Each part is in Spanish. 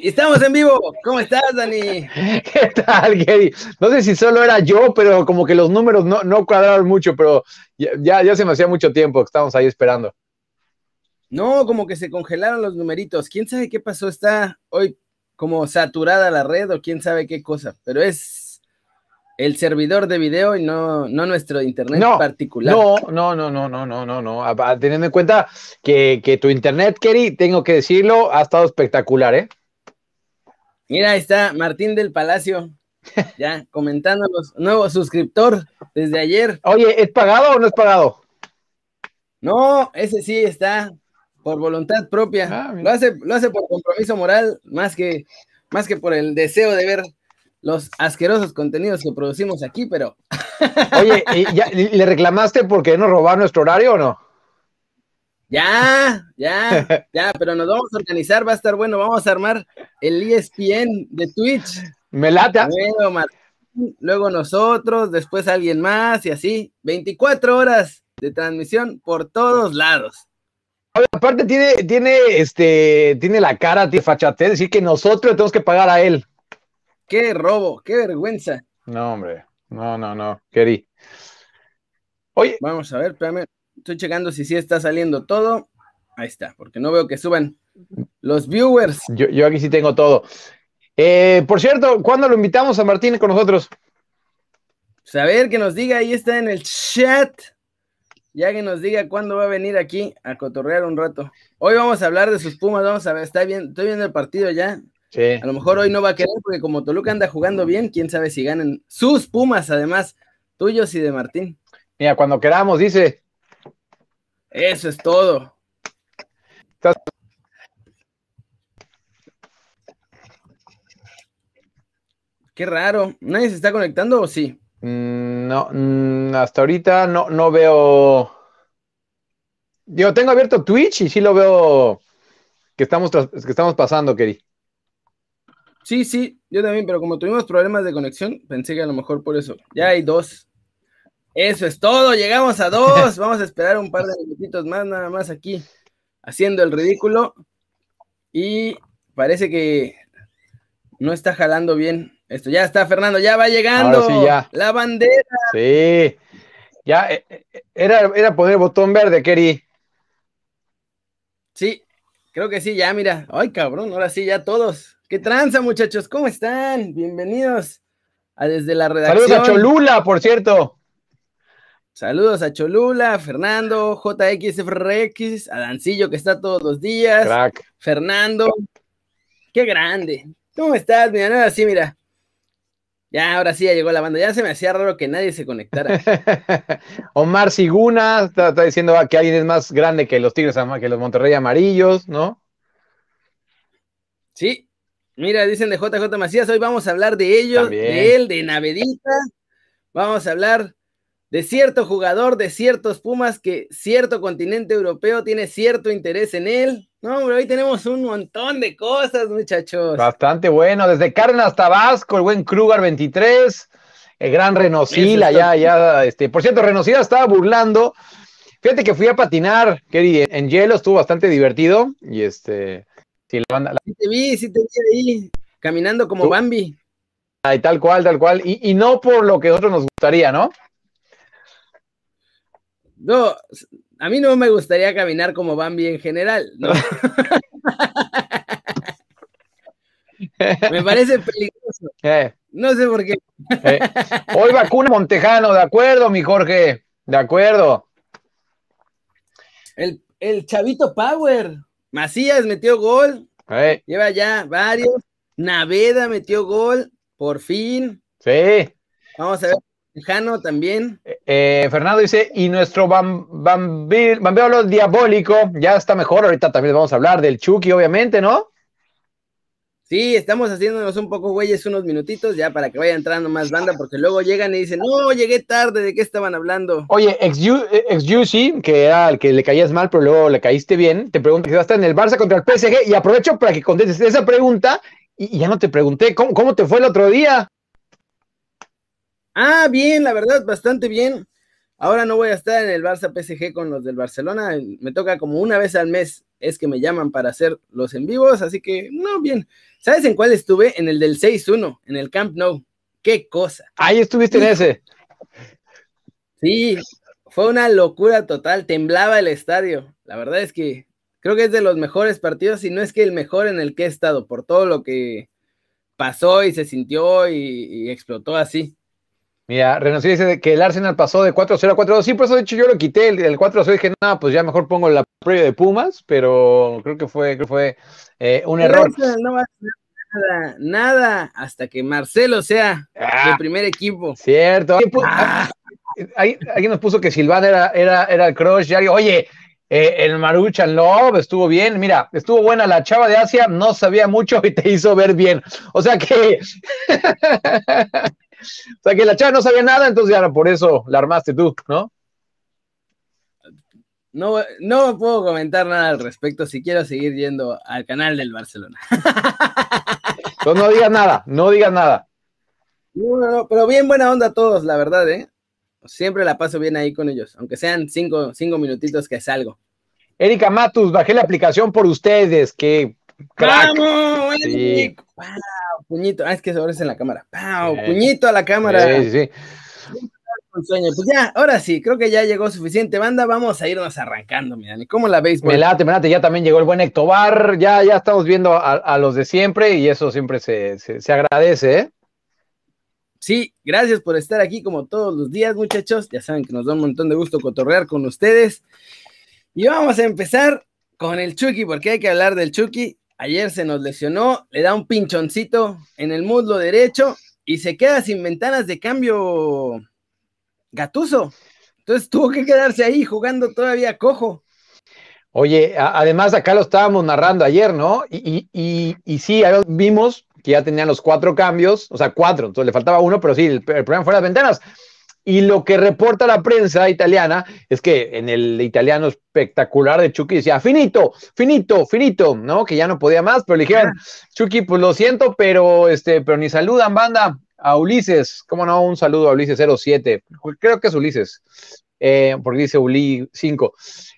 Y estamos en vivo. ¿Cómo estás, Dani? ¿Qué tal, Gary? No sé si solo era yo, pero como que los números no, no cuadraron mucho, pero ya, ya se me hacía mucho tiempo que estábamos ahí esperando. No, como que se congelaron los numeritos. ¿Quién sabe qué pasó? Está hoy como saturada la red o quién sabe qué cosa, pero es el servidor de video y no, no nuestro internet particular. No, no, no, no, no, no, no, no. Teniendo en cuenta que, que tu internet, Kerry, tengo que decirlo, ha estado espectacular, ¿eh? Mira, ahí está Martín del Palacio, ya comentándonos, nuevo suscriptor desde ayer. Oye, ¿es pagado o no es pagado? No, ese sí está por voluntad propia. Ah, lo, hace, lo hace por compromiso moral, más que, más que por el deseo de ver los asquerosos contenidos que producimos aquí, pero. Oye, ¿le reclamaste porque no robar nuestro horario o no? Ya, ya, ya, pero nos vamos a organizar, va a estar bueno, vamos a armar el ESPN de Twitch. Me late. Luego, luego nosotros, después alguien más y así. 24 horas de transmisión por todos lados. aparte tiene, tiene, este, tiene la cara, tiene fachate, decir que nosotros tenemos que pagar a él. Qué robo, qué vergüenza. No, hombre, no, no, no, querí. Oye. Vamos a ver, espérame. Estoy checando si sí está saliendo todo. Ahí está, porque no veo que suban los viewers. Yo, aquí sí tengo todo. Eh, por cierto, ¿cuándo lo invitamos a Martín con nosotros? Pues que nos diga, ahí está en el chat. Ya que nos diga cuándo va a venir aquí a cotorrear un rato. Hoy vamos a hablar de sus Pumas, vamos a ver, está bien, estoy viendo el partido ya. A lo mejor hoy no va a querer porque como Toluca anda jugando bien, quién sabe si ganan sus Pumas, además, tuyos y de Martín. Mira, cuando queramos, dice. Eso es todo. Qué raro. ¿Nadie se está conectando o sí? Mm, no, mm, hasta ahorita no, no veo. Yo tengo abierto Twitch y sí lo veo que estamos, que estamos pasando, Keri. Sí, sí, yo también, pero como tuvimos problemas de conexión, pensé que a lo mejor por eso. Ya hay dos. Eso es todo, llegamos a dos. Vamos a esperar un par de minutitos más, nada más aquí, haciendo el ridículo. Y parece que no está jalando bien esto. Ya está, Fernando, ya va llegando. sí, ya. La bandera. Sí. Ya, eh, eh, era, era poner botón verde, Kerry. Sí, creo que sí, ya, mira. Ay, cabrón, ahora sí, ya todos. ¿Qué tranza, muchachos? ¿Cómo están? Bienvenidos a Desde la Redacción. Saludos a Cholula, por cierto. Saludos a Cholula, Fernando, JXFRX, a Dancillo que está todos los días. Crack. Fernando. Qué grande. ¿Cómo estás? Mira, ahora sí, mira. Ya, ahora sí ya llegó la banda. Ya se me hacía raro que nadie se conectara. Omar Siguna está, diciendo que alguien es más grande que los Tigres, que los Monterrey Amarillos, ¿no? Sí, Mira, dicen de JJ Macías, hoy vamos a hablar de ellos, de él, de Navedita. Vamos a hablar de cierto jugador, de ciertos Pumas que cierto continente europeo tiene cierto interés en él. No, hombre, hoy tenemos un montón de cosas, muchachos. Bastante bueno, desde Cárdenas Tabasco, el buen Kruger 23, el gran Renosila, ya, ya, este, por cierto, Renosila estaba burlando. Fíjate que fui a patinar, Kerry, en hielo, estuvo bastante divertido y este, Sí, te vi, sí te vi ahí, caminando como Bambi. Ay, tal cual, tal cual. Y, no por lo que a nosotros nos gustaría, ¿no? No, a mí no me gustaría caminar como Bambi en general, ¿no? me parece peligroso. Eh. No sé por qué. Eh. Hoy vacuna Montejano, de acuerdo, mi Jorge, de acuerdo. El, el Chavito Power. Macías metió gol. Lleva ya varios. Naveda metió gol. Por fin. Sí. Vamos a ver. Jano también. Eh, eh, Fernando dice, y nuestro bam, bambeolo diabólico ya está mejor. Ahorita también vamos a hablar del Chucky, obviamente, ¿no? Sí, estamos haciéndonos un poco güeyes unos minutitos ya para que vaya entrando más banda, porque luego llegan y dicen, no, llegué tarde, ¿de qué estaban hablando? Oye, ex, ex que era el que le caías mal, pero luego le caíste bien, te pregunto si vas a estar en el Barça contra el PSG y aprovecho para que contestes esa pregunta y, ya no te pregunté, ¿cómo, ¿cómo te fue el otro día? Ah, bien, la verdad, bastante bien. Ahora no voy a estar en el Barça PSG con los del Barcelona, me toca como una vez al mes es que me llaman para hacer los en vivos, así que no, bien. ¿Sabes en cuál estuve? En el del 6-1, en el Camp Nou. Qué cosa. Ahí estuviste en ese. Sí, fue una locura total, temblaba el estadio. La verdad es que creo que es de los mejores partidos, y no es que el mejor en el que he estado, por todo lo que pasó y se sintió y, explotó así. Mira, Renunció dice que el Arsenal pasó de 4-0 a 4-2. Sí, por eso de hecho yo lo quité, el, el 4-0 dije, nada, pues ya mejor pongo la previa de Pumas, pero creo que fue, creo que fue eh, un error. no va a nada, nada, hasta que Marcelo sea ah, de primer equipo. Cierto. Ah. Alguien nos puso que Silván era, era, era el crush. Oye, eh, el Maruchan Love estuvo bien. Mira, estuvo buena la chava de Asia, no sabía mucho y te hizo ver bien. O sea que. o sea que la chava no sabía nada, entonces ya por eso la armaste tú, ¿no? No, no puedo comentar nada al respecto si quiero seguir yendo al canal del Barcelona. Entonces no digas nada, no digas nada. No, no, no, pero bien buena onda todos, la verdad, ¿eh? Siempre la paso bien ahí con ellos, aunque sean cinco, cinco minutitos que salgo. Erika Matus, bajé la aplicación por ustedes, que ¡Vamos! Puñito, ah, es que ahora es en la cámara. Puñito a la cámara. Sí, sí. Pues ya, ahora sí, creo que ya llegó suficiente banda. Vamos a irnos arrancando, mi Dani. ¿Cómo la veis? Me late, me late. Ya también llegó el buen Ectobar. Ya, ya estamos viendo a, los de siempre y eso siempre se, se agradece, ¿eh? Sí, gracias por estar aquí como todos los días, muchachos. Ya saben que nos da un montón de gusto cotorrear con ustedes. Y vamos a empezar con el Chucky, porque hay que hablar del Chucky. Ayer se nos lesionó, le da un pinchoncito en el muslo derecho y se queda sin ventanas de cambio Gatuso. Entonces tuvo que quedarse ahí jugando todavía cojo. Oye, además acá lo estábamos narrando ayer, ¿no? Y, y, y, sí, vimos que ya tenían los cuatro cambios, o sea, cuatro, entonces le faltaba uno, pero sí, el, problema fue las ventanas. Y lo que reporta la prensa italiana es que en el italiano espectacular de Chucky decía, finito, finito, finito, ¿no? Que ya no podía más, pero le dijeron, Chucky, pues lo siento, pero, este, pero ni saludan, banda, a Ulises, ¿cómo no? Un saludo a Ulises 07, creo que es Ulises, eh, porque dice Uli 5.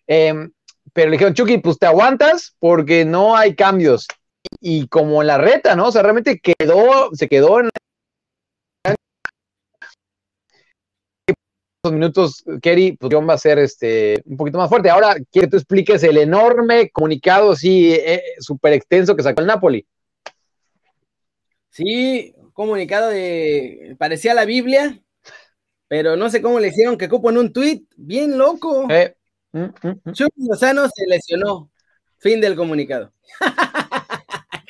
Em, pero le dijeron, Chucky, pues te aguantas porque no hay cambios y como en la reta, ¿no? O sea, realmente quedó, se quedó en minutos, Kerry, pues va a ser este, un poquito más fuerte. Ahora quiero que tú expliques el enorme comunicado así eh, súper extenso que sacó el Napoli. Sí, comunicado de, parecía la Biblia, pero no sé cómo le hicieron que cupo en un tuit, bien loco. Eh. Mm, mm, mm. Lozano se lesionó. Fin del comunicado.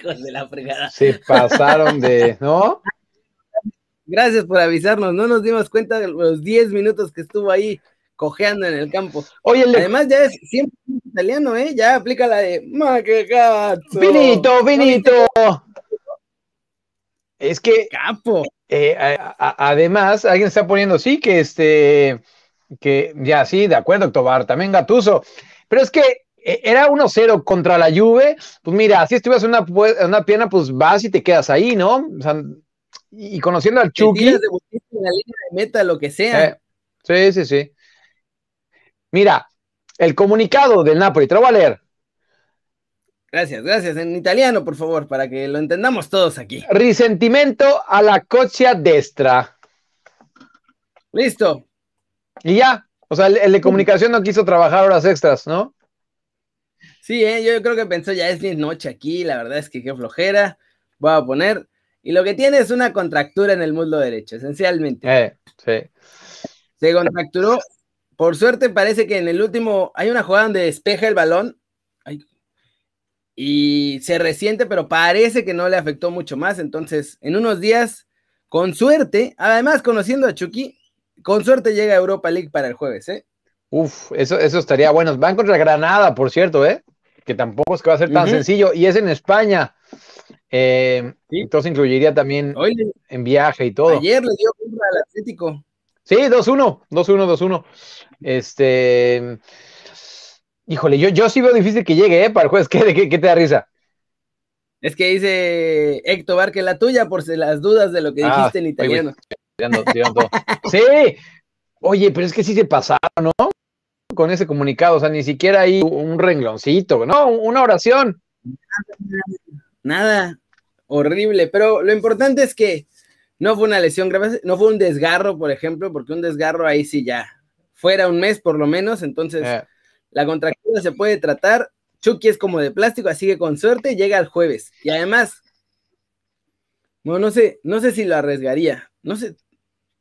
de la fregada. Se pasaron de, ¿no? Gracias por avisarnos, no nos dimos cuenta de los 10 minutos que estuvo ahí cojeando en el campo. Oye, además ya es siempre italiano, ¿eh? Ya aplica la de ma que Finito, finito. Es que capo. Eh, además, alguien está poniendo sí que este que ya sí, de acuerdo, Tobar, también Gatuso. Pero es que e, era 1-0 contra la Juve, pues mira, si estuvieras en una, una pierna, pues vas y te quedas ahí, ¿no? O sea, y conociendo al Chucky. De la línea de meta, lo que sea. Eh, sí, sí, sí. Mira, el comunicado del Napoli, te lo voy a leer. Gracias, gracias. En italiano, por favor, para que lo entendamos todos aquí. Risentimento a la cocha destra. Listo. Y ya. O sea, el de comunicación no quiso trabajar horas extras, ¿no? Sí, ¿eh? yo creo que pensó, ya es bien noche aquí, la verdad es que qué flojera, voy a poner. Y lo que tiene es una contractura en el muslo derecho, esencialmente. Eh, sí. Se contracturó. Por suerte parece que en el último hay una jugada donde despeja el balón y se resiente, pero parece que no le afectó mucho más. Entonces, en unos días, con suerte, además conociendo a Chucky, con suerte llega a Europa League para el jueves, ¿eh? Uf, eso, eso estaría bueno. Van contra Granada, por cierto, ¿eh? que tampoco es que va a ser tan sencillo, y es en España. Eh, entonces incluiría también en viaje y todo. Ayer le dio contra al Atlético. Sí, 2-1, 2-1, 2-1. Este. Híjole, yo, yo sí veo difícil que llegue, ¿eh? Para el jueves. ¿Qué, qué, te da risa? Es que dice Héctor que la tuya por si las dudas de lo que ah, dijiste en italiano. sí, oye, pero es que sí se pasaron, ¿no? con ese comunicado, o sea, ni siquiera hay un rengloncito, no, una oración. Nada, horrible, pero lo importante es que no fue una lesión grave, no fue un desgarro, por ejemplo, porque un desgarro ahí sí ya, fuera un mes por lo menos, entonces eh. la contractura se puede tratar. Chucky es como de plástico, así que con suerte llega el jueves. Y además, bueno, no sé, no sé si lo arriesgaría, no sé,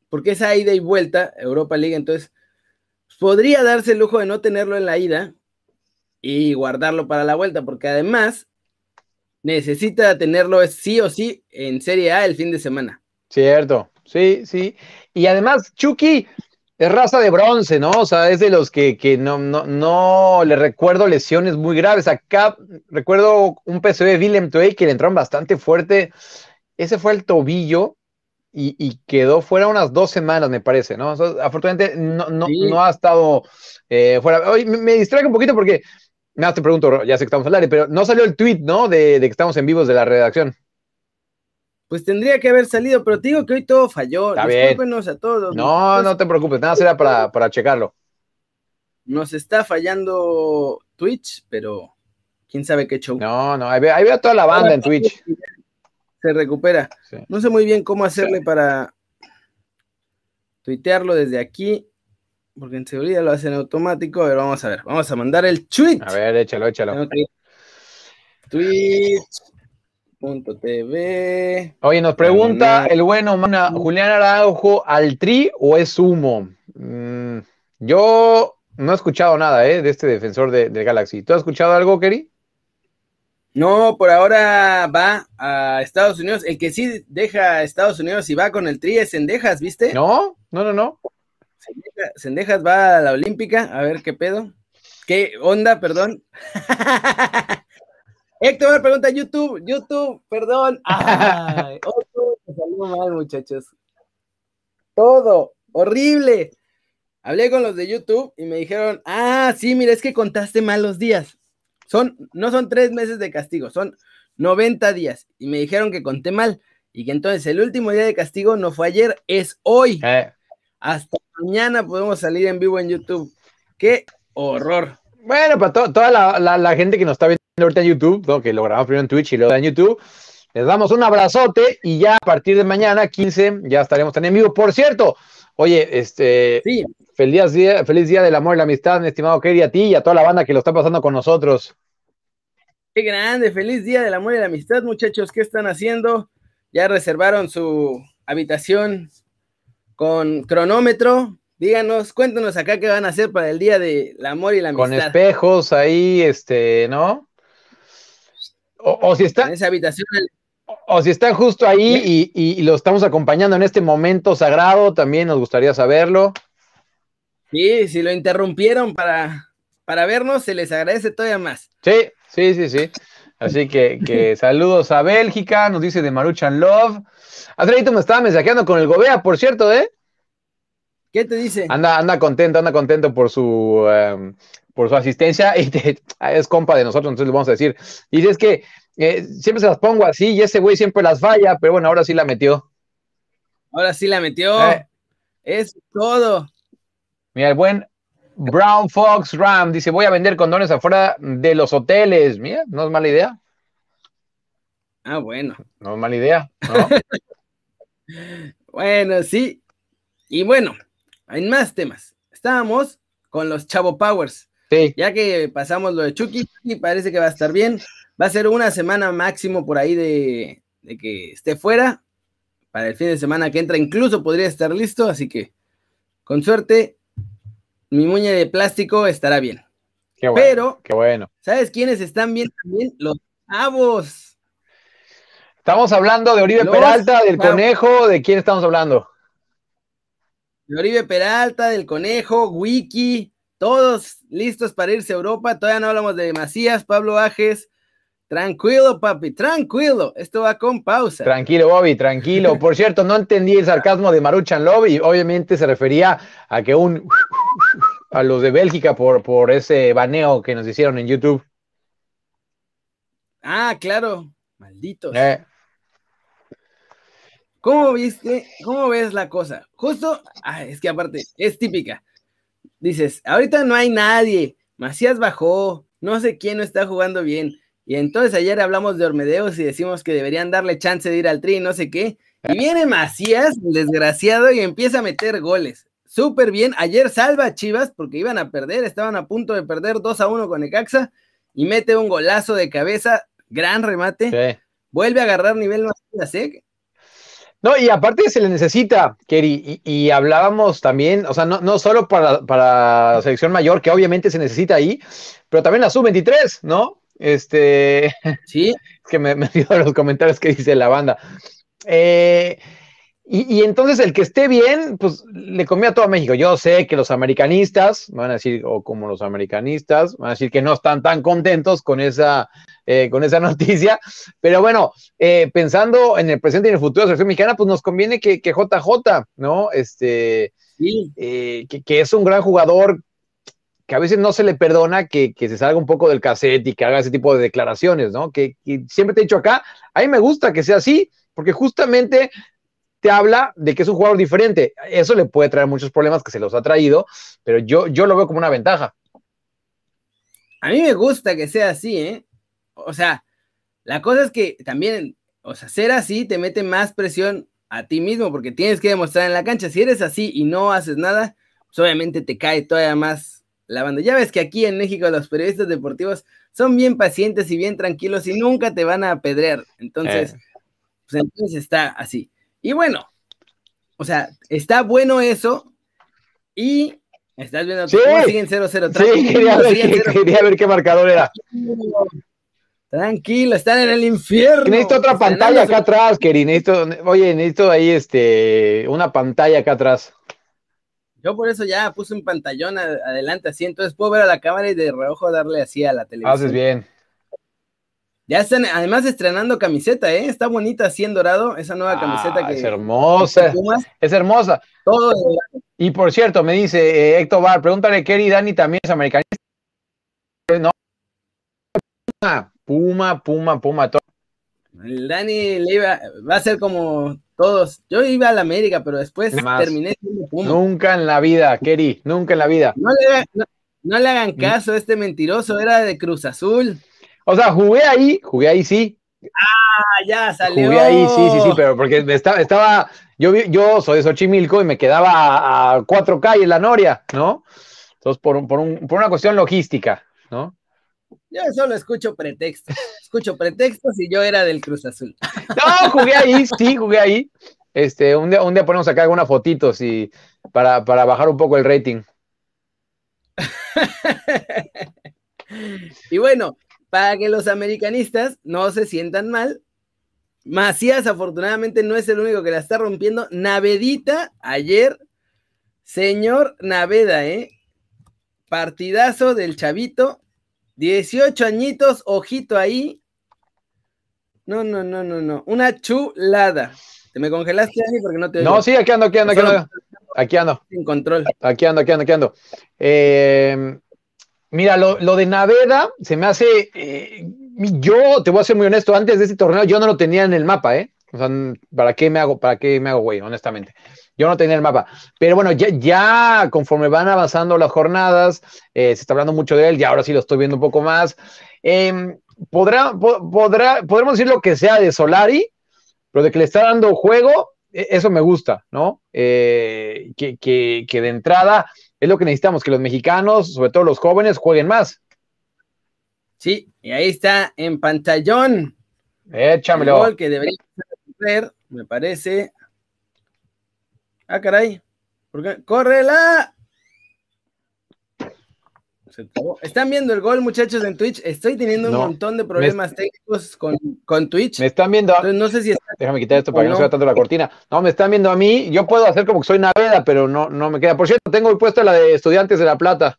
porque esa ida y vuelta, Europa League, entonces podría darse el lujo de no tenerlo en la ida y guardarlo para la vuelta, porque además necesita tenerlo sí o sí en Serie A el fin de semana. Cierto, sí, sí. Y además, Chucky es raza de bronce, ¿no? O sea, es de los que, no, no, no, le recuerdo lesiones muy graves. Acá recuerdo un PSV Willem Twey que le entraron bastante fuerte. Ese fue el tobillo y, quedó fuera unas dos semanas, me parece, ¿no? afortunadamente no, no, ha estado eh, fuera. Oye, me, me distrae un poquito porque, nada, te pregunto, ya sé que estamos al aire, pero no salió el tweet, ¿no? De, de que estamos en vivos de la redacción. Pues tendría que haber salido, pero te digo que hoy todo falló. Discúlpenos a todos. No, no te preocupes, nada será para, para checarlo. Nos está fallando Twitch, pero quién sabe qué show. No, no, ahí veo, toda la banda en Twitch. Se recupera. No sé muy bien cómo hacerle para tuitearlo desde aquí, porque en seguridad lo hacen automático. A ver, vamos a ver, vamos a mandar el tweet. A ver, échalo, échalo. Twitch. TV. Oye, nos pregunta el bueno Julián Araujo, ¿al tri o es humo? Mm, yo no he escuchado nada ¿eh? de este defensor de, Galaxy. ¿Tú has escuchado algo, Kerry? No, por ahora va a Estados Unidos. El que sí deja a Estados Unidos y va con el tri es Sendejas, ¿viste? No, no, no, no. Sendejas va a la Olímpica, a ver qué pedo. ¿Qué onda, perdón? Héctor me pregunta YouTube, YouTube, perdón. Ay, oh, salió mal, muchachos. Todo, horrible. Hablé con los de YouTube y me dijeron, ah, sí, mira, es que contaste mal los días. Son, no son tres meses de castigo, son 90 días. Y me dijeron que conté mal y que entonces el último día de castigo no fue ayer, es hoy. Eh. Hasta mañana podemos salir en vivo en YouTube. Qué horror. Bueno, para toda la, gente que nos está viendo ahorita en YouTube, que lo grabamos primero en Twitch y luego en YouTube, les damos un abrazote y ya a partir de mañana, 15, ya estaremos en vivo. Por cierto, oye, este, feliz, día, feliz día del amor y la amistad, mi estimado Kerry, a ti y a toda la banda que lo está pasando con nosotros. Qué grande, feliz día del amor y la amistad, muchachos, ¿qué están haciendo? Ya reservaron su habitación con cronómetro, Díganos, cuéntanos acá qué van a hacer para el Día del Amor y la Amistad. Con espejos ahí, este, ¿no? O, si están... En esa habitación. O, si están justo ahí y, lo estamos acompañando en este momento sagrado, también nos gustaría saberlo. Sí, si lo interrumpieron para, para vernos, se les agradece todavía más. Sí, sí, sí, sí. Así que, que saludos a Bélgica, nos dice de Maruchan Love. Andreito me estaba mensajeando con el Gobea, por cierto, ¿eh? ¿Qué te dice? Anda, anda contento, anda contento por su, em, por su asistencia y es compa de nosotros, entonces le vamos a decir. Y es que eh, siempre se las pongo así y ese güey siempre las falla, pero bueno, ahora sí la metió. Ahora sí la metió. Eh. Es todo. Mira, el buen Brown Fox Ram dice: Voy a vender condones afuera de los hoteles. Mira, no es mala idea. Ah, bueno. No es mala idea, ¿no? bueno, sí. Y bueno, en más temas. Estábamos con los Chavo Powers. Sí. Ya que pasamos lo de Chucky, y parece que va a estar bien. Va a ser una semana máximo por ahí de, que esté fuera. Para el fin de semana que entra, incluso podría estar listo. Así que, con suerte, mi muñe de plástico estará bien. Qué bueno, Pero, qué bueno. ¿sabes quiénes están bien también? Los chavos. Estamos hablando de Oribe Peralta, del Conejo, ¿de quién estamos hablando? de Oribe Peralta, del Conejo, Wiki, todos listos para irse a Europa. Todavía no hablamos de Macías, Pablo Ajes. Tranquilo, papi, tranquilo. Esto va con pausa. Tranquilo, Bobby, tranquilo. Por cierto, no entendí el sarcasmo de Maruchan Lobby. Obviamente se refería a que un a los de Bélgica por, por ese baneo que nos hicieron en YouTube. Ah, claro. Malditos. Eh. ¿Cómo viste? ¿Cómo ves la cosa? Justo, es que aparte, es típica. dices, ahorita no hay nadie, Macías bajó, no sé quién no está jugando bien. Y entonces ayer hablamos de Ormedeos y decimos que deberían darle chance de ir al tri, no sé qué. Y viene Macías, desgraciado, y empieza a meter goles. Súper bien. Ayer salva a Chivas porque iban a perder, estaban a punto de perder 2 a 1 con Ecaxa y mete un golazo de cabeza, gran remate. Vuelve a agarrar nivel Macías, ¿eh? No, y aparte se le necesita, Kerry, y, hablábamos también, o sea, no, no solo para, para, la selección mayor, que obviamente se necesita ahí, pero también la sub-23, ¿no? Este. Sí. que me, me dio los comentarios que dice la banda. Eh, y, entonces el que esté bien, pues le comía a todo México. Yo sé que los americanistas, van a decir, o como los americanistas, van a decir que no están tan contentos con esa, eh, con esa noticia, pero bueno, eh, pensando en el presente y en el futuro de la selección mexicana, pues nos conviene que, que JJ, ¿no? Este, que, que, es un gran jugador, que a veces no se le perdona que, que, se salga un poco del cassette y que haga ese tipo de declaraciones, ¿no? Que siempre te he dicho acá, a mí me gusta que sea así, porque justamente te habla de que es un jugador diferente. Eso le puede traer muchos problemas que se los ha traído, pero yo, yo lo veo como una ventaja. A mí me gusta que sea así, ¿eh? O sea, la cosa es que también, o sea, ser así te mete más presión a ti mismo porque tienes que demostrar en la cancha. Si eres así y no haces nada, pues obviamente te cae todavía más la banda. Ya ves que aquí en México los periodistas deportivos son bien pacientes y bien tranquilos y nunca te van a apedrear. Entonces, eh. pues entonces está así. Y bueno, o sea, está bueno eso. Y estás viendo sí, siguen 0-0. Sí, quería ver, qué, marcador era. Tranquilo, están en el infierno. Necesito otra pantalla acá atrás, Keri. Necesito, oye, necesito ahí este, una pantalla acá atrás. Yo por eso ya puse un pantallón adelante así, entonces puedo ver a la cámara y de reojo darle así a la televisión. Haces bien. Ya están, además estrenando camiseta, ¿eh? Está bonita así en dorado, esa nueva camiseta ah, que. Es hermosa. es hermosa. Todo Y por cierto, me dice eh, Héctor Bar, pregúntale, Kerry Dani también es americanista. No. Puma, Puma, Puma, todo. El Dani le iba, va a ser como todos. Yo iba a la América, pero después terminé siendo Puma. Nunca en la vida, Kerry, nunca en la vida. No le, no le hagan caso a este mentiroso, era de Cruz Azul. O sea, jugué ahí, jugué ahí sí. Ah, ya salió. Jugué ahí, sí, sí, sí, pero porque estaba, estaba yo, yo soy de Xochimilco y me quedaba a, cuatro calles la Noria, ¿no? Entonces, por, por, un, por una cuestión logística, ¿no? Yo solo escucho pretextos. Escucho pretextos y yo era del Cruz Azul. No, jugué ahí, sí, jugué ahí. Este, un día, un día ponemos acá algunas fotitos y para, para bajar un poco el rating. y bueno, para que los americanistas no se sientan mal. Macías afortunadamente no es el único que la está rompiendo. Navedita ayer, señor Naveda, ¿eh? Partidazo del chavito. 18 añitos, ojito ahí. No, no, no, no, no. Una chulada. ¿Te me congelaste ahí porque no te No, sí, aquí ando, aquí ando, aquí ando. Aquí ando. Sin control. Aquí ando, aquí ando, aquí ando. Eh, Mira, lo, de Naveda se me hace. Eh, yo te voy a ser muy honesto, antes de este torneo yo no lo tenía en el mapa, ¿eh? O sea, ¿para qué me hago, para qué me hago, güey, honestamente? Yo no tenía el mapa. Pero bueno, ya, ya conforme van avanzando las jornadas, eh, se está hablando mucho de él, y ahora sí lo estoy viendo un poco más. Em, podrá, podrá, podremos decir lo que sea de Solari, pero de que le está dando juego, e, eso me gusta, ¿no? Eh, que, que, que de entrada es lo que necesitamos, que los mexicanos, sobre todo los jóvenes, jueguen más. Sí, y ahí está en pantallón. Échamelo. El gol que debería ser, me parece. Ah, caray. ¡Córrela! Están viendo el gol, muchachos, en Twitch. Estoy teniendo un montón de problemas técnicos con, con, Twitch. Me están viendo. no sé si Déjame quitar esto para que no se vea tanto la cortina. No, me están viendo a mí. Yo puedo hacer como que soy Naveda, pero no, no me queda. Por cierto, tengo puesta la de Estudiantes de La Plata.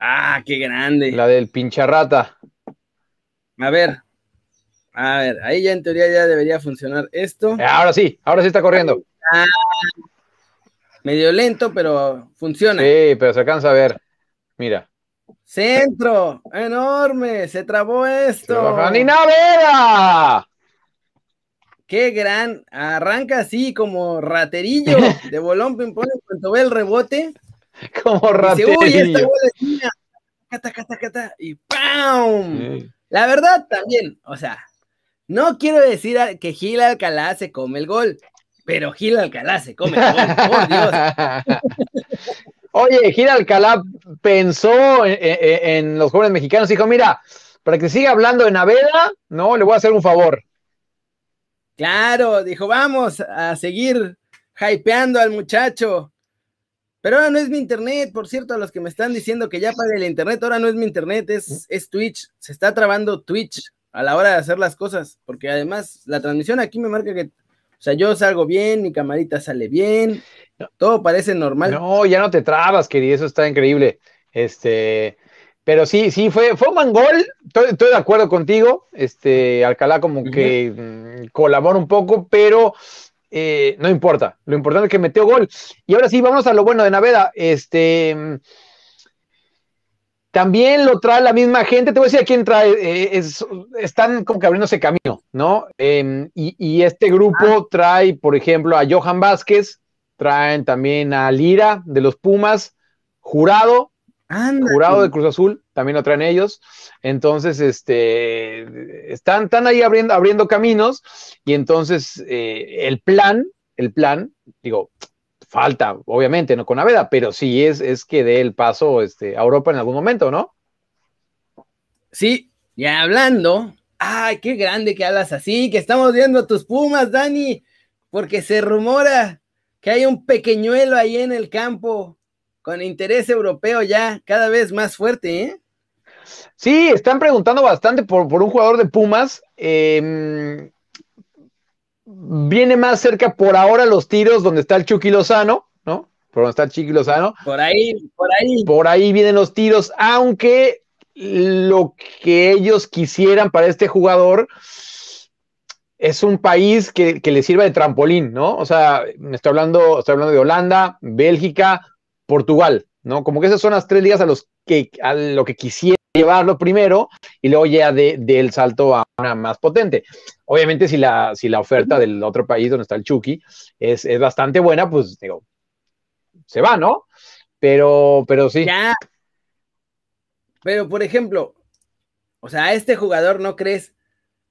Ah, qué grande. La del pincharrata. A ver. A ver, ahí ya en teoría ya debería funcionar esto. Ahora sí, ahora sí está corriendo. Ah, medio lento, pero funciona. Sí, pero se alcanza a ver. Mira. Centro, enorme, se trabó esto. ¡Ni Naveda! Qué gran, arranca así como raterillo de bolón ping cuando ve el rebote. Como raterillo. Dice, uy, esta bola. Cata, cata, cata, y ¡pam! La verdad también, o sea, no quiero decir que Gil Alcalá se come el gol, pero Gil Alcalá se come por Dios. Oye, Gil Alcalá pensó en, los jóvenes mexicanos, dijo, mira, para que siga hablando de Naveda, no, le voy a hacer un favor. Claro, dijo, vamos a seguir hypeando al muchacho. Pero ahora no es mi internet, por cierto, a los que me están diciendo que ya pague el internet, ahora no es mi internet, es, es Twitch. Se está trabando Twitch a la hora de hacer las cosas, porque además la transmisión aquí me marca que, o sea, yo salgo bien, mi camarita sale bien, todo parece normal. No, ya no te trabas, querido, eso está increíble. Este, pero sí, sí, fue, fue un buen gol, estoy, de acuerdo contigo, este, Alcalá como que mm, colabora un poco, pero eh, no importa, lo importante es que metió gol. Y ahora sí, vamos a lo bueno de Naveda. Este también lo trae la misma gente. Te voy a decir a quién trae. Eh, están como que abriéndose camino, ¿no? Em, y, este grupo ah. trae, por ejemplo, a Johan Vázquez, traen también a Lira de los Pumas, Jurado, Jurado de Cruz Azul, también lo traen ellos. Entonces, este, están, están ahí abriendo, abriendo caminos y entonces eh, el plan, el plan, digo, falta, obviamente, no con Aveda, pero sí es, es que dé el paso este, a Europa en algún momento, ¿no? Sí, ya hablando, ay, qué grande que hablas así, que estamos viendo tus Pumas, Dani, porque se rumora que hay un pequeñuelo ahí en el campo con interés europeo ya cada vez más fuerte, ¿eh? Sí, están preguntando bastante por, un jugador de Pumas. Em, viene más cerca por ahora los tiros donde está el Chucky Lozano, ¿no? Por donde está el Chucky Lozano. Por ahí, por ahí. Por ahí vienen los tiros, aunque lo que ellos quisieran para este jugador es un país que, que le sirva de trampolín, ¿no? O sea, me estoy hablando, estoy hablando de Holanda, Bélgica, Portugal, ¿no? Como que esas son las tres ligas a, los que, a lo que quisiera llevarlo primero y luego ya del de, salto a una más potente. Obviamente, si la, si la oferta del otro país donde está el Chucky es, es bastante buena, pues digo, se va, ¿no? Pero, pero sí. Pero, por ejemplo, o sea, a este jugador no crees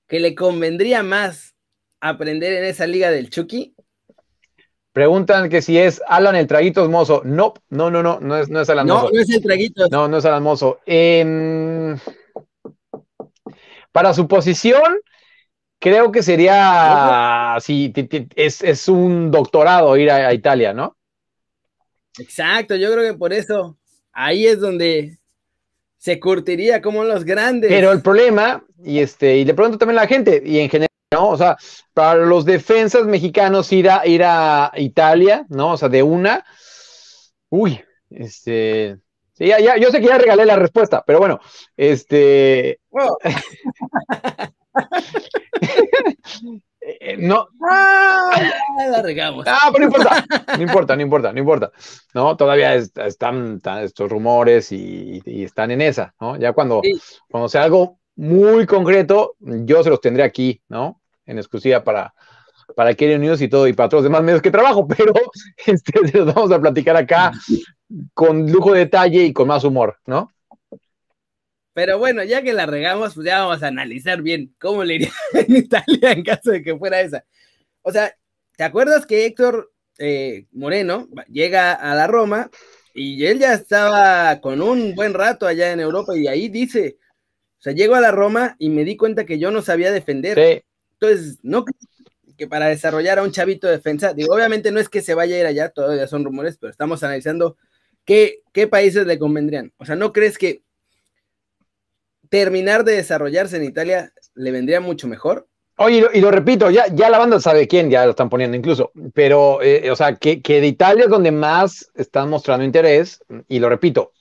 que le convendría más aprender en esa liga del Chucky Preguntan que si es Alan el Traguitos Mozo. No, no, no, no, no es, no es Alan Mozo. No, no es el Traguitos. No, no es Alan Mozo. Em, para su posición, creo que sería, sí, es, un doctorado ir a, Italia, ¿no? Exacto, yo creo que por eso ahí es donde se curtiría como los grandes. Pero el problema, y este, y le pregunto también a la gente, y en general ¿no? O sea, para los defensas mexicanos ir a, ir a Italia, ¿no? O sea, de una, uy, este, sí, ya, yo sé que ya regalé la respuesta, pero bueno, este... Eh, no. Ah, la regamos. Ah, pero no importa, no importa, no importa, no importa. No, todavía están, estos rumores y, están en esa, ¿no? Ya cuando, cuando sea algo muy concreto, yo se los tendré aquí, ¿no? En exclusiva para, para Keren News y todo, y para todos los demás medios que trabajo, pero este, los vamos a platicar acá con lujo de detalle y con más humor, ¿no? Pero bueno, ya que la regamos, pues ya vamos a analizar bien cómo le iría en Italia en caso de que fuera esa. O sea, ¿te acuerdas que Héctor eh, Moreno llega a la Roma y él ya estaba con un buen rato allá en Europa y ahí dice, o sea, llego a la Roma y me di cuenta que yo no sabía defender. Entonces, no que para desarrollar a un chavito de defensa, digo, obviamente no es que se vaya a ir allá, todavía son rumores, pero estamos analizando qué, qué países le convendrían. O sea, ¿no crees que terminar de desarrollarse en Italia le vendría mucho mejor? Oye, y lo, repito, ya, ya la banda sabe quién, ya lo están poniendo incluso, pero, eh, o sea, que, que de Italia es donde más están mostrando interés, y lo repito,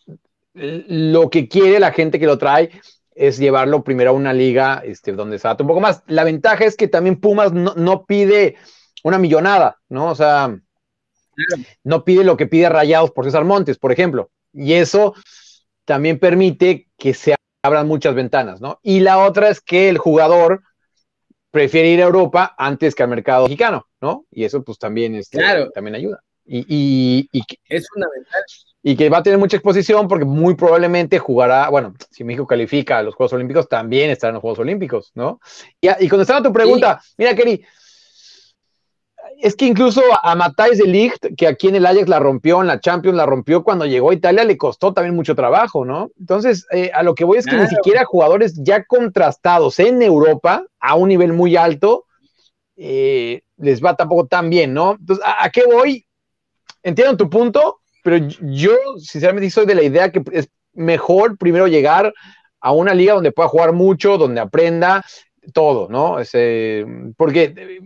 lo que quiere la gente que lo trae es llevarlo primero a una liga este, donde se un poco más. La ventaja es que también Pumas no, pide una millonada, ¿no? O sea, no pide lo que pide Rayados por César Montes, por ejemplo. Y eso también permite que se abran muchas ventanas, ¿no? Y la otra es que el jugador prefiere ir a Europa antes que al mercado mexicano, ¿no? Y eso pues también, este, también ayuda. Y, es fundamental. Y que va a tener mucha exposición porque muy probablemente jugará, bueno, si México califica a los Juegos Olímpicos, también estará en los Juegos Olímpicos, ¿no? Y, y contestando a tu pregunta, mira, Kerry, es que incluso a Matthijs de Ligt, que aquí en el Ajax la rompió, en la Champions la rompió, cuando llegó a Italia le costó también mucho trabajo, ¿no? Entonces, eh, a lo que voy es que ni siquiera jugadores ya contrastados en Europa, a un nivel muy alto, eh, les va tampoco tan bien, ¿no? Entonces, ¿a, qué voy? Entiendo tu punto, pero yo sinceramente soy de la idea que es mejor primero llegar a una liga donde pueda jugar mucho, donde aprenda todo, ¿no? Ese, porque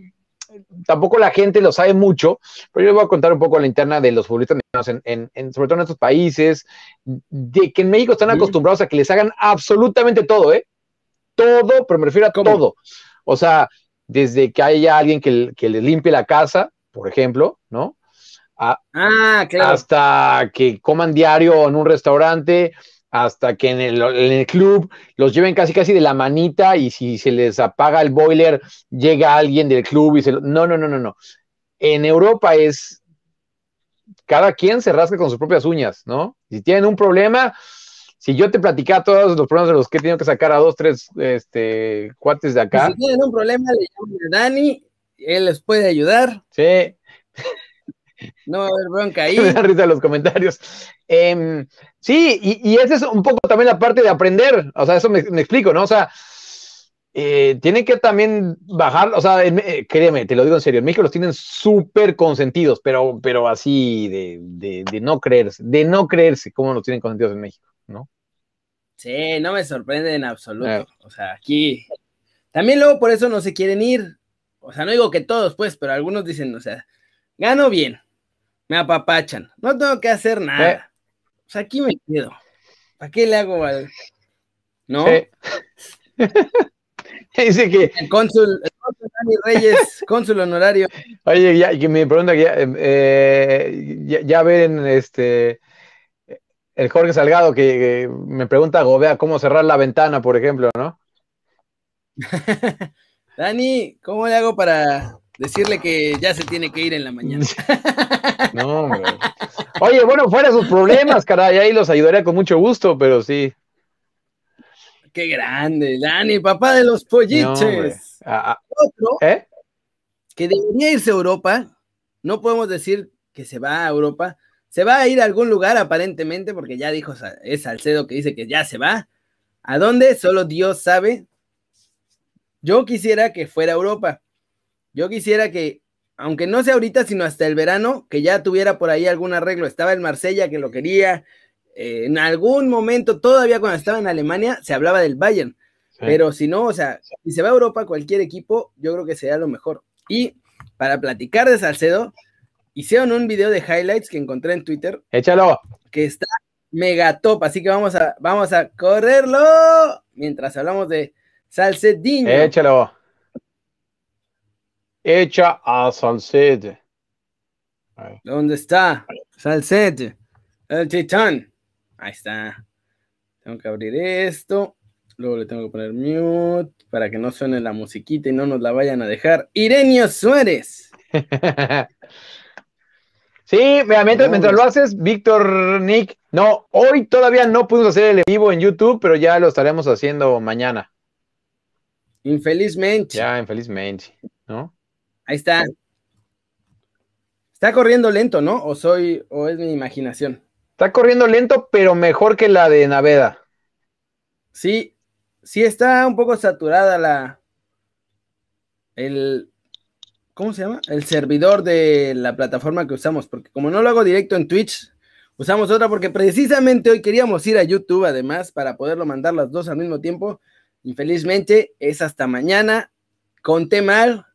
tampoco la gente lo sabe mucho, pero yo voy a contar un poco la interna de los futbolistas mexicanos, en, sobre todo en estos países, de que en México están acostumbrados a que les hagan absolutamente todo, ¿eh? Todo, pero me refiero a todo. O sea, desde que haya alguien que, que les limpie la casa, por ejemplo, ¿no? Ah, claro. Hasta que coman diario en un restaurante, hasta que en el, club los lleven casi casi de la manita y si se les apaga el boiler, llega alguien del club y se lo... No, no, no, no, no. En Europa es cada quien se rasca con sus propias uñas, ¿no? Si tienen un problema, si yo te platicaba todos los problemas de los que he tenido que sacar a dos, tres este, cuates de acá. Si tienen un problema, le llaman a Dani, él les puede ayudar. Sí. No va a haber bronca ahí. Me da risa los comentarios. Em, sí, y, esa es un poco también la parte de aprender. O sea, eso me, explico, ¿no? O sea, eh, tienen que también bajar, o sea, eh, créeme, te lo digo en serio, en México los tienen súper consentidos, pero, pero así de, no creerse, de no creerse cómo los tienen consentidos en México, ¿no? Sí, no me sorprende en absoluto. O sea, aquí también luego por eso no se quieren ir. O sea, no digo que todos, pues, pero algunos dicen, o sea, gano bien, me apapachan, no tengo que hacer nada. O sea, aquí me quedo. ¿Para qué le hago al... ¿No? Dice que. El cónsul, el cónsul Dani Reyes, cónsul honorario. Oye, ya, que me pregunta que ya, eh, ya, ven este el Jorge Salgado que, me pregunta Gobea cómo cerrar la ventana, por ejemplo, ¿no? Dani, ¿cómo le hago para decirle que ya se tiene que ir en la mañana. no, hombre. Oye, bueno, fuera sus problemas, caray, ahí los ayudaría con mucho gusto, pero sí. Qué grande, Dani, papá de los polliches. Ah, ah. Otro, ¿Eh? que debería irse a Europa, no podemos decir que se va a Europa, se va a ir a algún lugar aparentemente, porque ya dijo, es Salcedo que dice que ya se va. ¿A dónde? Solo Dios sabe. Yo quisiera que fuera a Europa. Yo quisiera que, aunque no sea ahorita, sino hasta el verano, que ya tuviera por ahí algún arreglo. Estaba el Marsella que lo quería. Eh, en algún momento, todavía cuando estaba en Alemania, se hablaba del Bayern. Pero si no, o sea, si se va a Europa cualquier equipo, yo creo que sería lo mejor. Y para platicar de Salcedo, hicieron un video de highlights que encontré en Twitter. Échalo. Que está mega top, así que vamos a, vamos a correrlo mientras hablamos de Salcedinho. Échalo hecha a Salcede. ¿Dónde está? Salcede, el titán. Ahí está. Tengo que abrir esto. Luego le tengo que poner mute para que no suene la musiquita y no nos la vayan a dejar. Irenio Suárez. sí, mientras, mientras lo haces, Víctor Nick. No, hoy todavía no pudimos hacer el vivo en YouTube, pero ya lo estaremos haciendo mañana. Infelizmente. Ya, infelizmente, ¿no? Ahí está. Está corriendo lento, ¿no? O soy, o es mi imaginación. Está corriendo lento, pero mejor que la de Naveda. Sí, sí está un poco saturada la. El. ¿Cómo se llama? El servidor de la plataforma que usamos, porque como no lo hago directo en Twitch, usamos otra porque precisamente hoy queríamos ir a YouTube además para poderlo mandar las dos al mismo tiempo. Infelizmente es hasta mañana. Conté mal,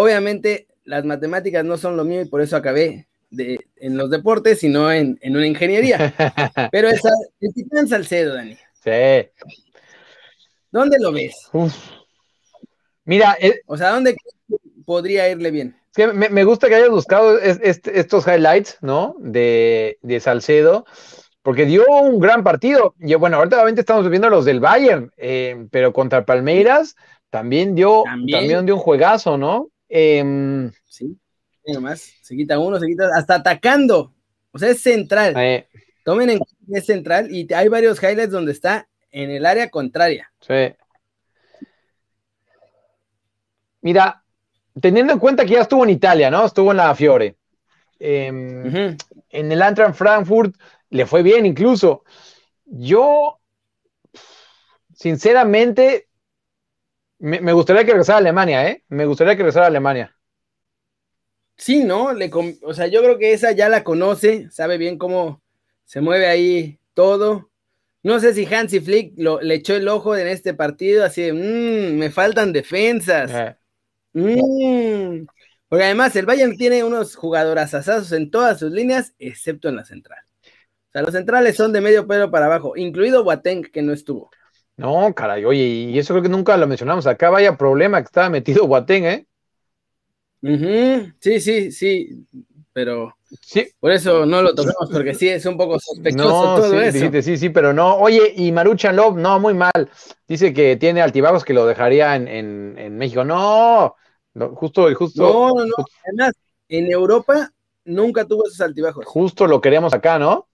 Obviamente, las matemáticas no son lo mío y por eso acabé de, en los deportes, sino en, en una ingeniería. Pero esa, el Titán Salcedo, Dani. Sí. ¿Dónde lo ves? Mira, eh, o sea, ¿dónde podría irle bien? que me, gusta que hayas buscado estos highlights, ¿no? De, de, Salcedo, porque dio un gran partido. Y bueno, ahorita obviamente estamos viendo los del Bayern, eh, pero contra Palmeiras también dio, también dio un juegazo, ¿no? Em, sí. nomás, se quita uno, se quita, hasta atacando. O sea, es central. Tomen en cuenta es central y hay varios highlights donde está en el área contraria. Sí. Mira, teniendo en cuenta que ya estuvo en Italia, ¿no? Estuvo en la Fiore. Em, en el Antran Frankfurt le fue bien incluso. Yo, sinceramente, me, gustaría que regresara a Alemania, ¿eh? Me gustaría que regresara a Alemania. Sí, ¿no? Le, o sea, yo creo que esa ya la conoce, sabe bien cómo se mueve ahí todo. No sé si Hansi Flick le echó el ojo en este partido, así de, mmm, me faltan defensas. Eh. Mm. Porque además el Bayern tiene unos jugadoras asados en todas sus líneas, excepto en la central. O sea, los centrales son de medio pelo para abajo, incluido Boateng, que no estuvo. No, caray, oye, y eso creo que nunca lo mencionamos. Acá vaya problema que estaba metido Boateng, ¿eh? Sí, sí, sí, pero sí. por eso no lo tocamos, porque sí es un poco sospechoso todo sí, eso. sí, sí, pero no. Oye, y Maruchan Love, no, muy mal. Dice que tiene altibajos que lo dejaría en, en México. No, justo, justo. No, no, no. Además, en Europa nunca tuvo esos altibajos. Justo lo queríamos acá, ¿no?